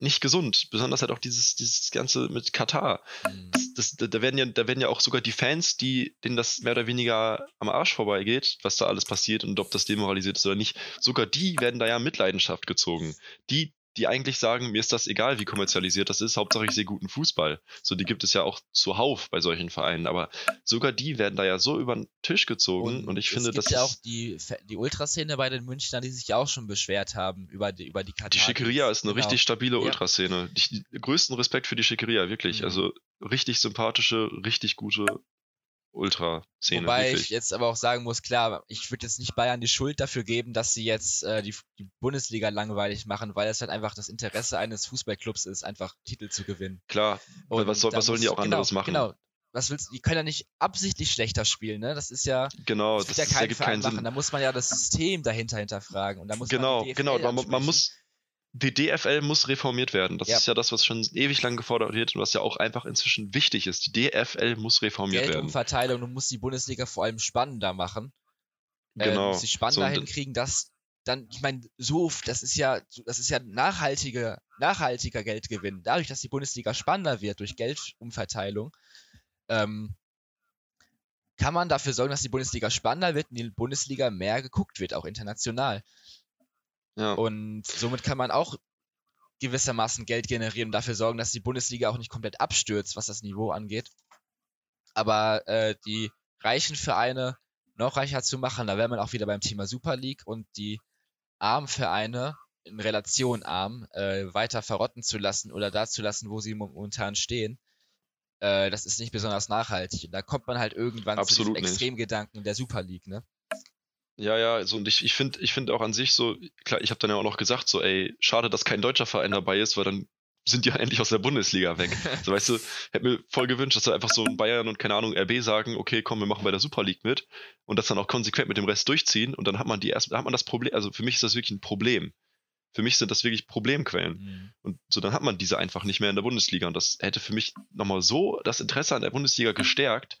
nicht gesund. Besonders halt auch dieses, dieses Ganze mit Katar. Mhm. Das, das, da werden ja, da werden ja auch sogar die Fans, die, denen das mehr oder weniger am Arsch vorbeigeht, was da alles passiert und ob das demoralisiert ist oder nicht, sogar die werden da ja Mitleidenschaft gezogen. Die, die eigentlich sagen, mir ist das egal, wie kommerzialisiert das ist, Hauptsache ich sehe guten Fußball. So, die gibt es ja auch zuhauf bei solchen Vereinen, aber sogar die werden da ja so über den Tisch gezogen und, und ich finde, das ist. ja auch die, die Ultraszene bei den Münchnern, die sich ja auch schon beschwert haben über die, über die Katar. Die Schickeria ist eine genau. richtig stabile ja. Ultraszene. Die, größten Respekt für die Schickeria, wirklich. Mhm. Also richtig sympathische, richtig gute Ultra-Szene. Wobei wirklich. ich jetzt aber auch sagen muss, klar, ich würde jetzt nicht Bayern die Schuld dafür geben, dass sie jetzt äh, die, die, Bundesliga langweilig machen, weil es halt einfach das Interesse eines Fußballclubs ist, einfach Titel zu gewinnen. Klar, und was, soll, was sollen die auch genau, anderes machen? Genau, was willst, die können ja nicht absichtlich schlechter spielen, ne? Das ist ja, genau, das, das ja kein Verein machen. Sinn. Da muss man ja das System dahinter hinterfragen und da muss genau, man genau, man, man muss die DFL muss reformiert werden. Das ja. ist ja das, was schon ewig lang gefordert wird und was ja auch einfach inzwischen wichtig ist. Die DFL muss reformiert werden. Geldumverteilung, du musst die Bundesliga vor allem spannender machen. Genau. Äh, du musst sie spannender so, hinkriegen, dass dann, ich meine, so, das ist ja, das ist ja nachhaltiger, nachhaltiger Geldgewinn. Dadurch, dass die Bundesliga spannender wird durch Geldumverteilung, ähm, kann man dafür sorgen, dass die Bundesliga spannender wird und die Bundesliga mehr geguckt wird, auch international. Ja. Und somit kann man auch gewissermaßen Geld generieren und dafür sorgen, dass die Bundesliga auch nicht komplett abstürzt, was das Niveau angeht. Aber äh, die reichen Vereine noch reicher zu machen. Da wäre man auch wieder beim Thema Super League und die armen Vereine in Relation arm äh, weiter verrotten zu lassen oder da zu lassen, wo sie momentan stehen. Äh, das ist nicht besonders nachhaltig. Und da kommt man halt irgendwann Absolut zu diesem Extremgedanken der Super League, ne? Ja, ja, so und ich, ich finde ich find auch an sich so, klar, ich habe dann ja auch noch gesagt, so, ey, schade, dass kein deutscher Verein dabei ist, weil dann sind die ja endlich aus der Bundesliga weg. so, weißt du, hätte mir voll gewünscht, dass da einfach so ein Bayern und keine Ahnung, RB sagen, okay, komm, wir machen bei der Super League mit und das dann auch konsequent mit dem Rest durchziehen und dann hat man die erst, hat man das Problem, also für mich ist das wirklich ein Problem. Für mich sind das wirklich Problemquellen. Mhm. Und so dann hat man diese einfach nicht mehr in der Bundesliga. Und das hätte für mich nochmal so das Interesse an der Bundesliga gestärkt,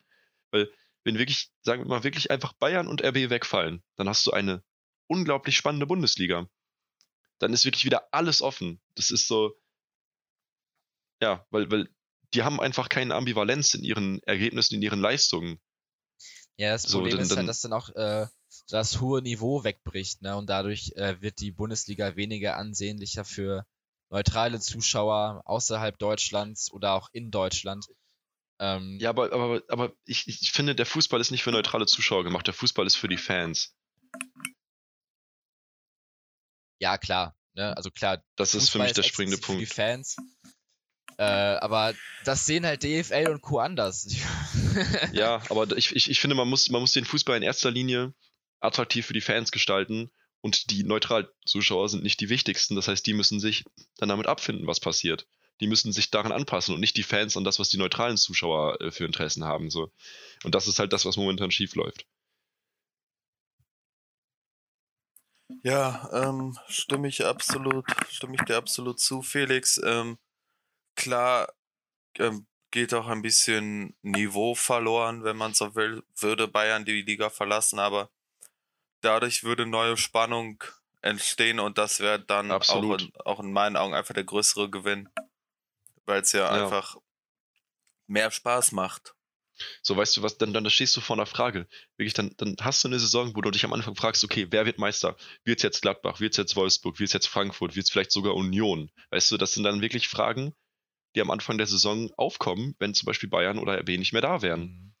weil wenn wirklich, sagen wir mal, wirklich einfach Bayern und RB wegfallen, dann hast du eine unglaublich spannende Bundesliga. Dann ist wirklich wieder alles offen. Das ist so, ja, weil, weil die haben einfach keine Ambivalenz in ihren Ergebnissen, in ihren Leistungen. Ja, das Problem so, dann, ist halt, dass dann auch äh, das hohe Niveau wegbricht, ne? Und dadurch äh, wird die Bundesliga weniger ansehnlicher für neutrale Zuschauer außerhalb Deutschlands oder auch in Deutschland. Ähm, ja, aber, aber, aber ich, ich finde, der Fußball ist nicht für neutrale Zuschauer gemacht, der Fußball ist für die Fans. Ja, klar. Ne? Also klar. Das Fußball ist für mich der springende Punkt. Für die Fans. Äh, aber das sehen halt DFL und Co. anders. ja, aber ich, ich, ich finde, man muss, man muss den Fußball in erster Linie attraktiv für die Fans gestalten und die neutralen Zuschauer sind nicht die wichtigsten. Das heißt, die müssen sich dann damit abfinden, was passiert. Die müssen sich daran anpassen und nicht die Fans an das, was die neutralen Zuschauer äh, für Interessen haben. So. Und das ist halt das, was momentan schief läuft. Ja, ähm, stimme ich absolut, stimme ich dir absolut zu, Felix. Ähm, klar ähm, geht auch ein bisschen Niveau verloren, wenn man so will, würde Bayern die Liga verlassen, aber dadurch würde neue Spannung entstehen und das wäre dann auch in, auch in, meinen Augen einfach der größere Gewinn, weil es ja, ja, einfach mehr Spaß macht. So, weißt du was, dann, dann stehst du vor einer Frage. Wirklich, dann, dann hast du eine Saison, wo du dich am Anfang fragst, okay, wer wird Meister? Wird es jetzt Gladbach? Wird es jetzt Wolfsburg? Wird es jetzt Frankfurt? Wird es vielleicht sogar Union? Weißt du, das sind dann wirklich Fragen, die am Anfang der Saison aufkommen, wenn zum Beispiel Bayern oder RB nicht mehr da wären. Mhm.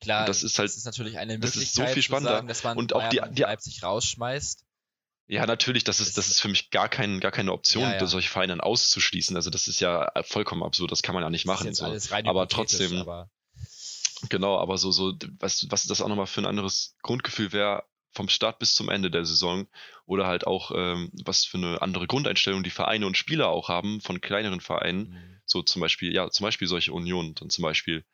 Klar, und das ist halt, das ist natürlich eine Möglichkeit, das ist so viel spannender. Sagen, dass man und auch die, die Leipzig rausschmeißt. Ja, natürlich, das ist, das ist für mich gar, kein, gar keine Option, ja, ja. solche Vereine auszuschließen. Also das ist ja vollkommen absurd, das kann man ja nicht machen. So. aber trotzdem, aber genau, aber so, so, was, was das auch nochmal für ein anderes Grundgefühl wäre, vom Start bis zum Ende der Saison oder halt auch, ähm, was für eine andere Grundeinstellung die Vereine und Spieler auch haben von kleineren Vereinen. Mhm. So zum Beispiel, ja, zum Beispiel solche Unionen, dann zum Beispiel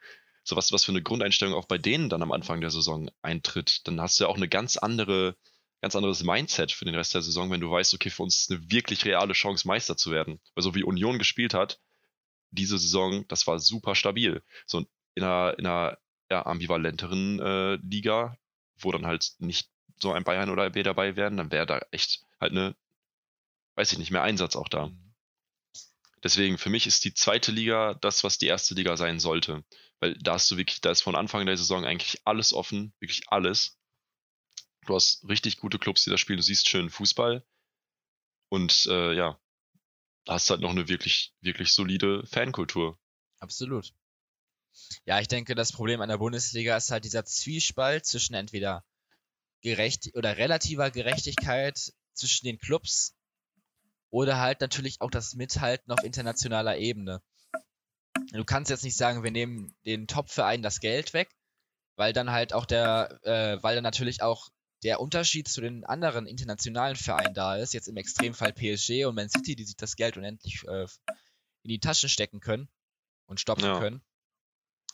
so was, was für eine Grundeinstellung auch bei denen dann am Anfang der Saison eintritt, dann hast du ja auch eine ganz andere, ganz anderes Mindset für den Rest der Saison, wenn du weißt, okay, für uns ist eine wirklich reale Chance, Meister zu werden. Weil so wie Union gespielt hat, diese Saison, das war super stabil. So in einer, in einer ja, ambivalenteren äh, Liga, wo dann halt nicht so ein Bayern oder B dabei wären, dann wäre da echt halt eine, weiß ich nicht, mehr Einsatz auch da. Mhm. Deswegen, für mich ist die zweite Liga das, was die erste Liga sein sollte. Weil da hast du wirklich, da ist von Anfang der Saison eigentlich alles offen, wirklich alles. Du hast richtig gute Clubs, die da spielen, du siehst schön Fußball. Und äh, ja, hast halt noch eine wirklich, wirklich solide Fankultur. Absolut. Ja, ich denke, das Problem an der Bundesliga ist halt dieser Zwiespalt zwischen entweder gerecht oder relativer Gerechtigkeit zwischen den Clubs oder halt natürlich auch das Mithalten auf internationaler Ebene. Du kannst jetzt nicht sagen, wir nehmen den Top-Verein das Geld weg, weil dann halt auch der, äh, weil dann natürlich auch der Unterschied zu den anderen internationalen Vereinen da ist, jetzt im Extremfall PSG und Man City, die sich das Geld unendlich äh, in die Taschen stecken können und stopfen ja. können.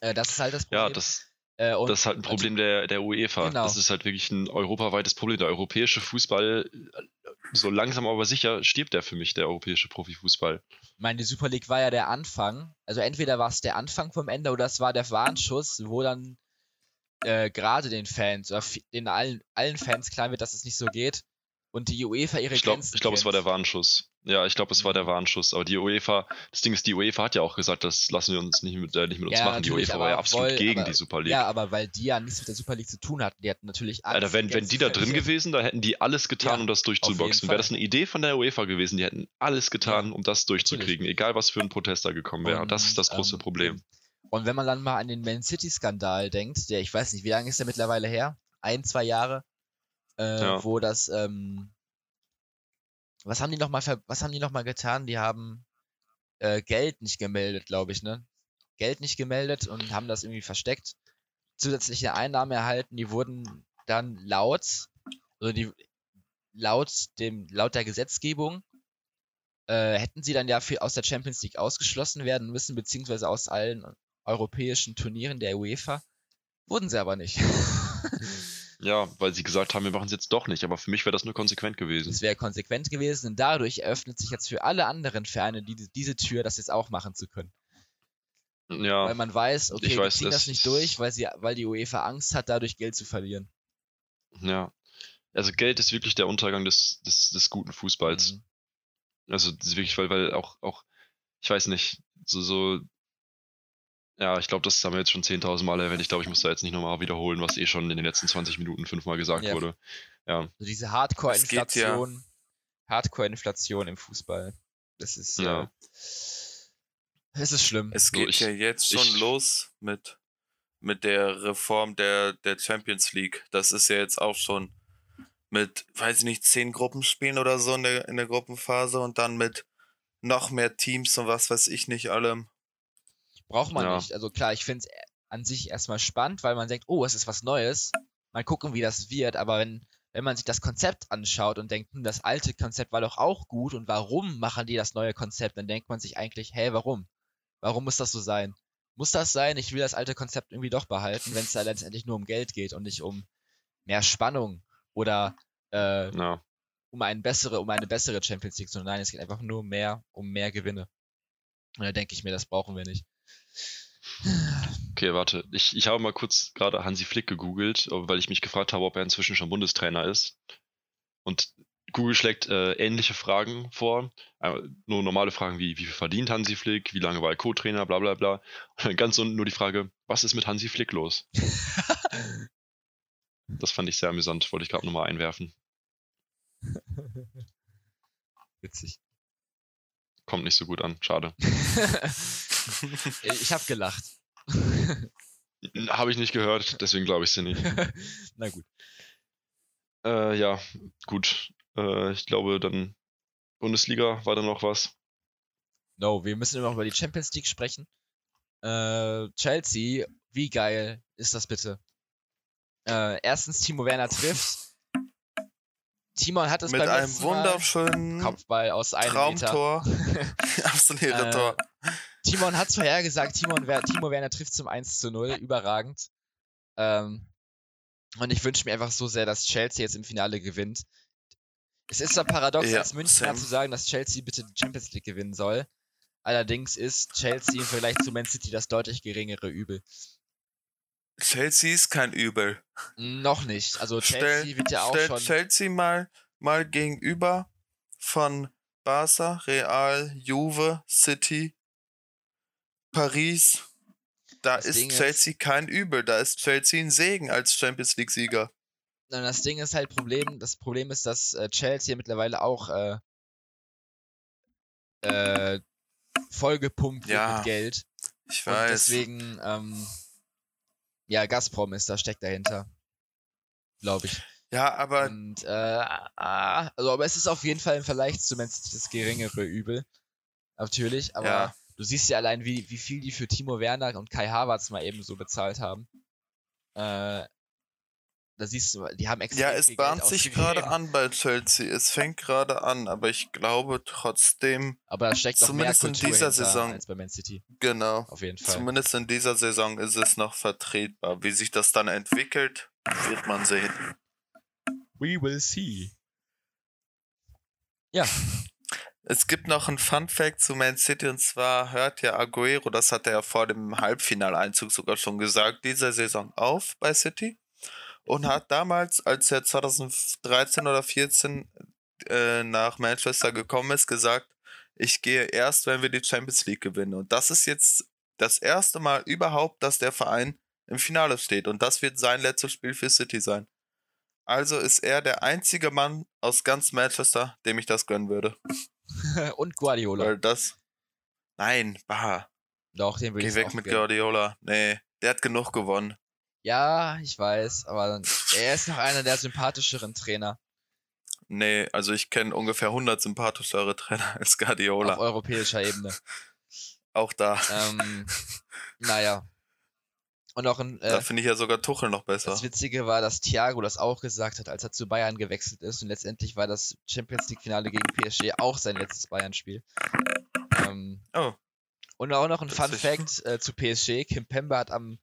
Äh, das ist halt das Problem. Ja, das, äh, das ist halt ein Problem der, der UEFA. Genau. Das ist halt wirklich ein europaweites Problem. Der europäische Fußball, so langsam aber sicher, stirbt der für mich, der europäische Profifußball. Ich meine, die Super League war ja der Anfang. Also entweder war es der Anfang vom Ende oder es war der Warnschuss, wo dann äh, gerade den Fans, oder den allen, allen Fans klar wird, dass es nicht so geht und die UEFA ihre ich glaub, Grenzen Ich glaube, es war der Warnschuss. Ja, ich glaube, es war der mhm. Warnschuss. Aber die UEFA, das Ding ist, die UEFA hat ja auch gesagt, das lassen wir uns nicht mit, äh, nicht mit uns ja, machen. Die UEFA war ja absolut voll, gegen aber, die Super League. Ja, aber weil die ja nichts mit der Super League zu tun hatten. Die hatten natürlich Angst. Alter, wenn, wenn die da drin gewesen, da hätten die alles getan, ja, um das durchzuboxen. Wäre das eine Idee von der UEFA gewesen, die hätten alles getan, ja, um das durchzukriegen, natürlich. egal was für ein Protest da gekommen wäre. Und das ist das große ähm, Problem. Und wenn man dann mal an den Man City-Skandal denkt, der, ich weiß nicht, wie lange ist der mittlerweile her? ein, zwei Jahre, äh, ja. wo das, ähm, was haben die nochmal, was haben die noch mal getan? Die haben äh, Geld nicht gemeldet, glaube ich, ne? Geld nicht gemeldet und haben das irgendwie versteckt. Zusätzliche Einnahmen erhalten, die wurden dann laut, also die laut dem, laut der Gesetzgebung äh, hätten sie dann ja für, aus der Champions League ausgeschlossen werden müssen, beziehungsweise aus allen europäischen Turnieren der UEFA. Wurden sie aber nicht. ja, weil sie gesagt haben, wir machen es jetzt doch nicht. Aber für mich wäre das nur konsequent gewesen. Es wäre konsequent gewesen und dadurch eröffnet sich jetzt für alle anderen Vereine die, diese Tür, das jetzt auch machen zu können. Ja. Weil man weiß, okay, ich weiß, ziehen das nicht durch, weil, sie, weil die UEFA Angst hat, dadurch Geld zu verlieren. Ja. Also Geld ist wirklich der Untergang des, des, des guten Fußballs. Mhm. Also das ist wirklich, weil, weil auch, auch, ich weiß nicht, so, so, ja, ich glaube, das haben wir jetzt schon 10.000 Mal erwähnt. Ich glaube, ich muss da jetzt nicht nochmal wiederholen, was eh schon in den letzten 20 Minuten fünfmal gesagt ja. wurde. Ja. Also diese Hardcore-Inflation, ja. Hardcore-Inflation im Fußball. Das ist, ja. Äh, es ist schlimm. Es geht so, ich, ja jetzt schon ich, los mit, mit der Reform der, der Champions League. Das ist ja jetzt auch schon mit, weiß ich nicht, zehn Gruppenspielen oder so in der, in der Gruppenphase und dann mit noch mehr Teams und was weiß ich nicht allem. Braucht man ja. nicht. Also klar, ich finde es an sich erstmal spannend, weil man denkt, oh, es ist was Neues. Mal gucken, wie das wird. Aber wenn, wenn man sich das Konzept anschaut und denkt, hm, das alte Konzept war doch auch gut und warum machen die das neue Konzept, dann denkt man sich eigentlich, hä, warum? Warum muss das so sein? Muss das sein? Ich will das alte Konzept irgendwie doch behalten, wenn es da letztendlich nur um Geld geht und nicht um mehr Spannung oder äh, ja. um, eine bessere, um eine bessere Champions League, sondern nein, es geht einfach nur mehr um mehr Gewinne. Und da denke ich mir, das brauchen wir nicht. Okay, warte. Ich, ich habe mal kurz gerade Hansi Flick gegoogelt, weil ich mich gefragt habe, ob er inzwischen schon Bundestrainer ist. Und Google schlägt äh, ähnliche Fragen vor. Äh, nur normale Fragen wie, wie viel verdient Hansi Flick, wie lange war er Co-Trainer, bla bla bla. Und ganz unten nur die Frage, was ist mit Hansi Flick los? Das fand ich sehr amüsant, wollte ich gerade nochmal einwerfen. Witzig. Kommt nicht so gut an, schade. Ich habe gelacht. habe ich nicht gehört, deswegen glaube ich sie nicht. Na gut. Äh, ja, gut. Äh, ich glaube, dann Bundesliga war da noch was. No, wir müssen immer noch über die Champions League sprechen. Äh, Chelsea, wie geil ist das bitte? Äh, erstens, Timo Werner trifft. Timon hat es mit einem wunderschönen Kopfball aus einem Traumtor. Absolute äh, Tor. Timon hat es vorhergesagt, Timon, Timo Werner trifft zum 1 zu 0, überragend. Ähm, und ich wünsche mir einfach so sehr, dass Chelsea jetzt im Finale gewinnt. Es ist zwar paradox, ja, als Münchner zu sagen, dass Chelsea bitte die Champions League gewinnen soll. Allerdings ist Chelsea im Vergleich zu Man City das deutlich geringere Übel. Chelsea ist kein Übel. Noch nicht. Also Chelsea stell, wird ja auch stell schon. Chelsea mal, mal gegenüber von Barca, Real, Juve, City, Paris. Da das ist Ding Chelsea ist, kein Übel. Da ist Chelsea ein Segen als Champions League-Sieger. Das Ding ist halt Problem. Das Problem ist, dass äh, Chelsea mittlerweile auch äh, äh, vollgepumpt ja, wird mit Geld. Ich weiß. Und deswegen ähm, ja, Gazprom ist da, steckt dahinter. Glaube ich. Ja, aber. Und, äh, ah, also, aber es ist auf jeden Fall im Vergleich zu Man City das geringere Übel. Natürlich, aber ja. Du siehst ja allein, wie, wie viel die für Timo Werner und Kai Havertz mal eben so bezahlt haben. Äh, da siehst du, die haben extra. Ja, es bahnt sich gerade an bei Chelsea. Es fängt gerade an, aber ich glaube trotzdem. Aber da steckt noch zumindest mehr Kultur in dieser Saison als bei Man City. Genau. Auf jeden Fall. Zumindest in dieser Saison ist es noch vertretbar. Wie sich das dann entwickelt, wird man sehen. We will see. Ja. Es gibt noch ein Fun Fact zu Man City und zwar hört ja Aguero, das hat er ja vor dem Halbfinaleinzug sogar schon gesagt, diese Saison auf bei City und hat damals, als er 2013 oder 14 äh, nach Manchester gekommen ist, gesagt, ich gehe erst, wenn wir die Champions League gewinnen. Und das ist jetzt das erste Mal überhaupt, dass der Verein im Finale steht. Und das wird sein letztes Spiel für City sein. Also ist er der einzige Mann aus ganz Manchester, dem ich das gönnen würde. Und Guardiola. Weil das. Nein, bah. Doch, den will ich Geh weg mit gönnen. Guardiola. Nee, der hat genug gewonnen. Ja, ich weiß, aber er ist noch einer der sympathischeren Trainer. Nee, also ich kenne ungefähr 100 sympathischere Trainer als Guardiola. Auf europäischer Ebene. Auch da. Ähm, naja. Und auch ein, äh, da finde ich ja sogar Tuchel noch besser. Das Witzige war, dass Thiago das auch gesagt hat, als er zu Bayern gewechselt ist. Und letztendlich war das Champions League-Finale gegen PSG auch sein letztes Bayern-Spiel. Ähm, oh. Und auch noch ein Fun Fact äh, zu PSG. Kim Pembe hat am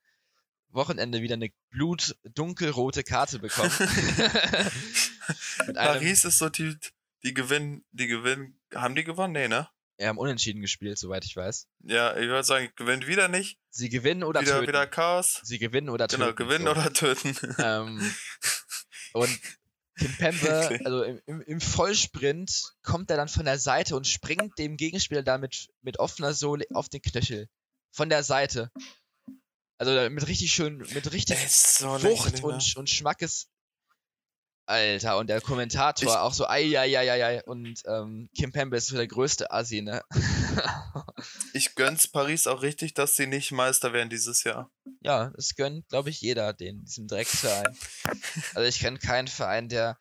Wochenende wieder eine blutdunkelrote Karte bekommen. Paris ist so die, die gewinnen, die gewinnen, haben die gewonnen? Nee, ne? Ja, haben unentschieden gespielt, soweit ich weiß. Ja, ich würde sagen, gewinnt wieder nicht. Sie gewinnen oder wieder, töten. Wieder Chaos. Sie gewinnen oder genau, töten. Genau, gewinnen so. oder töten. Ähm, und Kim Pembe, okay. also im, im, Vollsprint, kommt er dann von der Seite und springt dem Gegenspieler da mit, offener Sohle auf den Knöchel. Von der Seite. Also mit richtig schön, mit richtig so Wucht und, ne? und Schmackes. Alter, und der Kommentator ich, auch so, ei, ei, ei, ei, ei. Und ähm, Kim Pembe ist so der größte Assi, ne? ich gönn's Paris auch richtig, dass sie nicht Meister werden dieses Jahr. Ja, das gönnt, glaube ich, jeder, den, diesem Drecksverein. also ich kenne keinen Verein, der.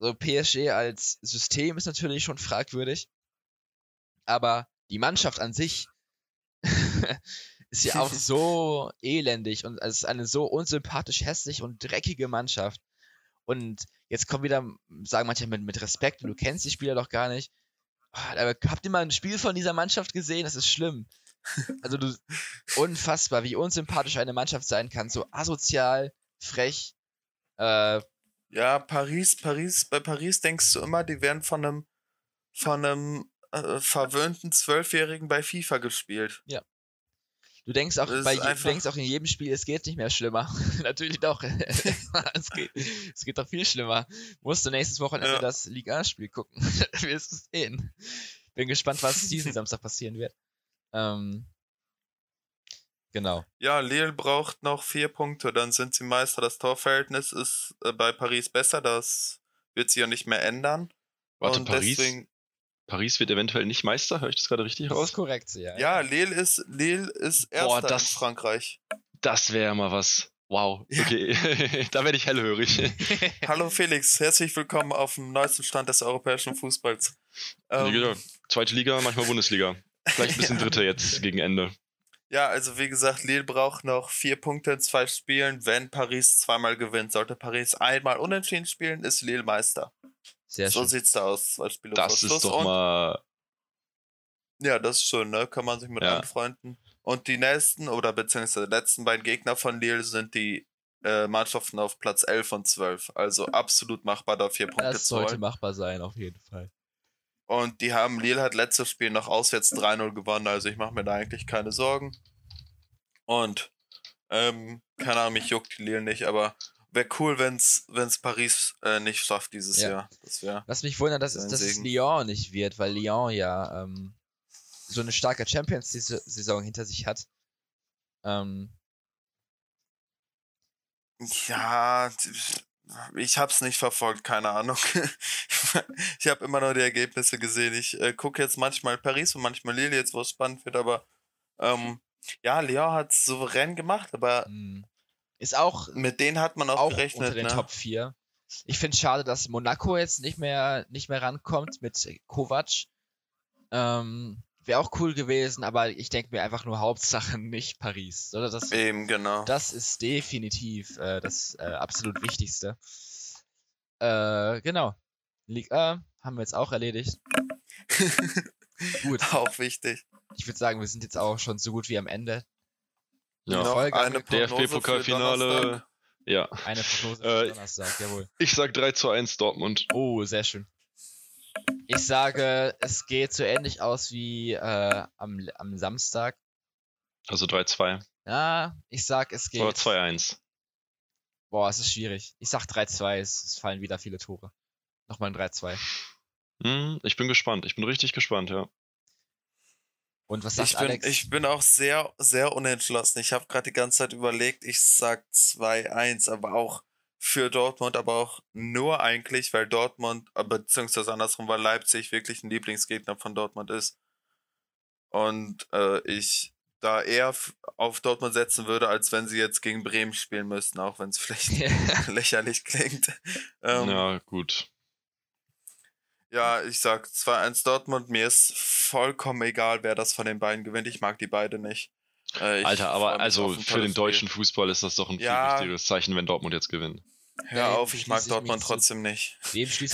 So PSG als System ist natürlich schon fragwürdig. Aber die Mannschaft an sich ist ja auch so elendig und es ist eine so unsympathisch hässlich und dreckige Mannschaft. Und jetzt kommt wieder, sagen manche mit, mit Respekt, du kennst die Spieler doch gar nicht. Ah, aber habt ihr mal ein Spiel von dieser Mannschaft gesehen? Das ist schlimm. Also du, unfassbar, wie unsympathisch eine Mannschaft sein kann. So asozial, frech. Äh, ja, Paris, Paris, bei Paris denkst du immer, die werden von einem, von einem äh, verwöhnten Zwölfjährigen bei FIFA gespielt. Ja, Du denkst auch, bei, du denkst auch in jedem Spiel, es geht nicht mehr schlimmer. Natürlich doch. es, geht, es geht doch viel schlimmer. Musst du nächstes Wochenende ja. das Liga spiel gucken. Wirst du sehen. Bin gespannt, was diesen Samstag passieren wird. Ähm, genau. Ja, Lille braucht noch vier Punkte, dann sind sie Meister. Das Torverhältnis ist äh, bei Paris besser, das wird sich ja nicht mehr ändern. Warte, Und Paris? Deswegen, Paris wird eventuell nicht Meister, höre ich das gerade richtig raus? Das ist korrekt, ja. Ja, Lille ist, Lille ist erster Boah, das, in Frankreich. Das wäre mal was. Wow, okay, da werde ich hellhörig. Hallo Felix, herzlich willkommen auf dem neuesten Stand des europäischen Fußballs. Ähm, ja, Zweite Liga, manchmal Bundesliga. Vielleicht ein bisschen ja. dritte jetzt gegen Ende. Ja, also wie gesagt, Lille braucht noch vier Punkte in zwei Spielen. Wenn Paris zweimal gewinnt, sollte Paris einmal unentschieden spielen, ist Lille Meister. Sehr so schön. sieht's da aus. Zwei Spiele das ist doch mal. Ja, das ist schön, ne? Kann man sich mit ja. anfreunden. Und die nächsten oder beziehungsweise die letzten beiden Gegner von Lille sind die äh, Mannschaften auf Platz 11 und 12. Also absolut machbar, da vier Punkte das zu holen. Das sollte machbar sein, auf jeden Fall. Und die haben, Lille hat letztes Spiel noch auswärts 3-0 gewonnen, also ich mache mir da eigentlich keine Sorgen. Und, ähm, keine Ahnung, mich juckt die Lille nicht, aber wäre cool, wenn es Paris äh, nicht schafft dieses ja. Jahr. Das wär Was mich wundert, dass, dass es Lyon nicht wird, weil Lyon ja ähm, so eine starke Champions-Saison hinter sich hat. Ähm, ja, ich hab's nicht verfolgt, keine Ahnung. ich habe immer nur die Ergebnisse gesehen. Ich äh, gucke jetzt manchmal Paris und manchmal Lille, jetzt wo es spannend wird, aber ähm, ja, Lyon hat souverän gemacht, aber hm. Ist auch. Mit denen hat man auch, auch gerechnet. Unter den ne? Top 4. Ich finde es schade, dass Monaco jetzt nicht mehr, nicht mehr rankommt mit Kovac. Ähm, Wäre auch cool gewesen, aber ich denke mir einfach nur Hauptsache nicht Paris. Oder das, Eben, genau. Das ist definitiv äh, das äh, absolut Wichtigste. Äh, genau. Liga haben wir jetzt auch erledigt. gut. Auch wichtig. Ich würde sagen, wir sind jetzt auch schon so gut wie am Ende ja. Folge DFB-Pokalfinale. Ja. Eine Prognose für äh, Donnerstag, jawohl. Ich sag 3 zu 1 Dortmund. Oh, sehr schön. Ich sage, es geht so ähnlich aus wie äh, am, am Samstag. Also 3-2. Ja, ich sag, es geht. Oder 2-1. Boah, es ist schwierig. Ich sag 3-2, es, es, fallen wieder viele Tore. Nochmal ein 3-2. Hm, ich bin gespannt, ich bin richtig gespannt, ja. Und was sagt ich bin, Alex? Ich bin auch sehr, sehr unentschlossen. Ich habe gerade die ganze Zeit überlegt, ich sag 2-1, aber auch für Dortmund, aber auch nur eigentlich, weil Dortmund, äh, beziehungsweise andersrum, weil Leipzig wirklich ein Lieblingsgegner von Dortmund ist. Und äh, ich da eher auf Dortmund setzen würde, als wenn sie jetzt gegen Bremen spielen müssten, auch wenn es vielleicht lächerlich klingt. Ähm, ja, gut. Ja, ich sag 2-1 Dortmund. Mir ist vollkommen egal, wer das von den beiden gewinnt. Ich mag die beide nicht. Äh, Alter, aber also für den deutschen Fußball ist das doch ein ja, viel wichtigeres Zeichen, wenn Dortmund jetzt gewinnt. Hör auf, ich mag Dortmund trotzdem nicht.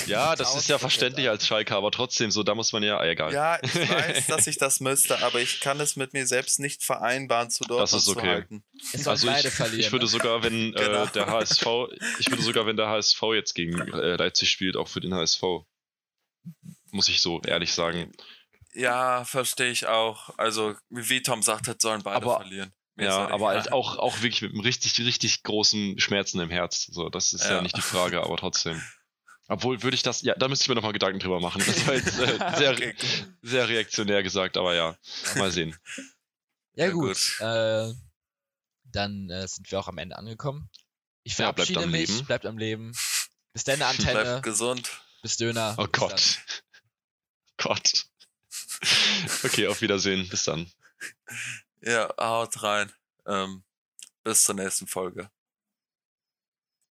Ja, das ist ja verständlich als Schalke, aber trotzdem, so, da muss man ja, ah, egal. Ja, ich weiß, dass ich das müsste, aber ich kann es mit mir selbst nicht vereinbaren, zu Dortmund das ist okay. zu halten. Also ich, ich, würde sogar, wenn äh, genau. der HSV, ich würde sogar, wenn der HSV jetzt gegen äh, Leipzig spielt, auch für den HSV. Muss ich so ehrlich sagen. Ja, verstehe ich auch. Also, wie Tom sagt, sollen beide aber, verlieren. Mir ja, aber halt auch, auch wirklich mit einem richtig, richtig großen Schmerzen im Herz. So, das ist ja, ja nicht die Frage, aber trotzdem. Obwohl würde ich das, ja, da müsste ich mir nochmal Gedanken drüber machen. Das war jetzt äh, sehr, okay. sehr reaktionär gesagt, aber ja, mal sehen. Ja, gut. gut. Äh, dann äh, sind wir auch am Ende angekommen. Ich verabschiede ja, bleibt mich, Leben. bleibt am Leben. Bis deine Antenne. Bleibt gesund. Bis Döner. Oh Gott. Gott. Okay, auf Wiedersehen. Bis dann. Ja, haut rein. Ähm, bis zur nächsten Folge.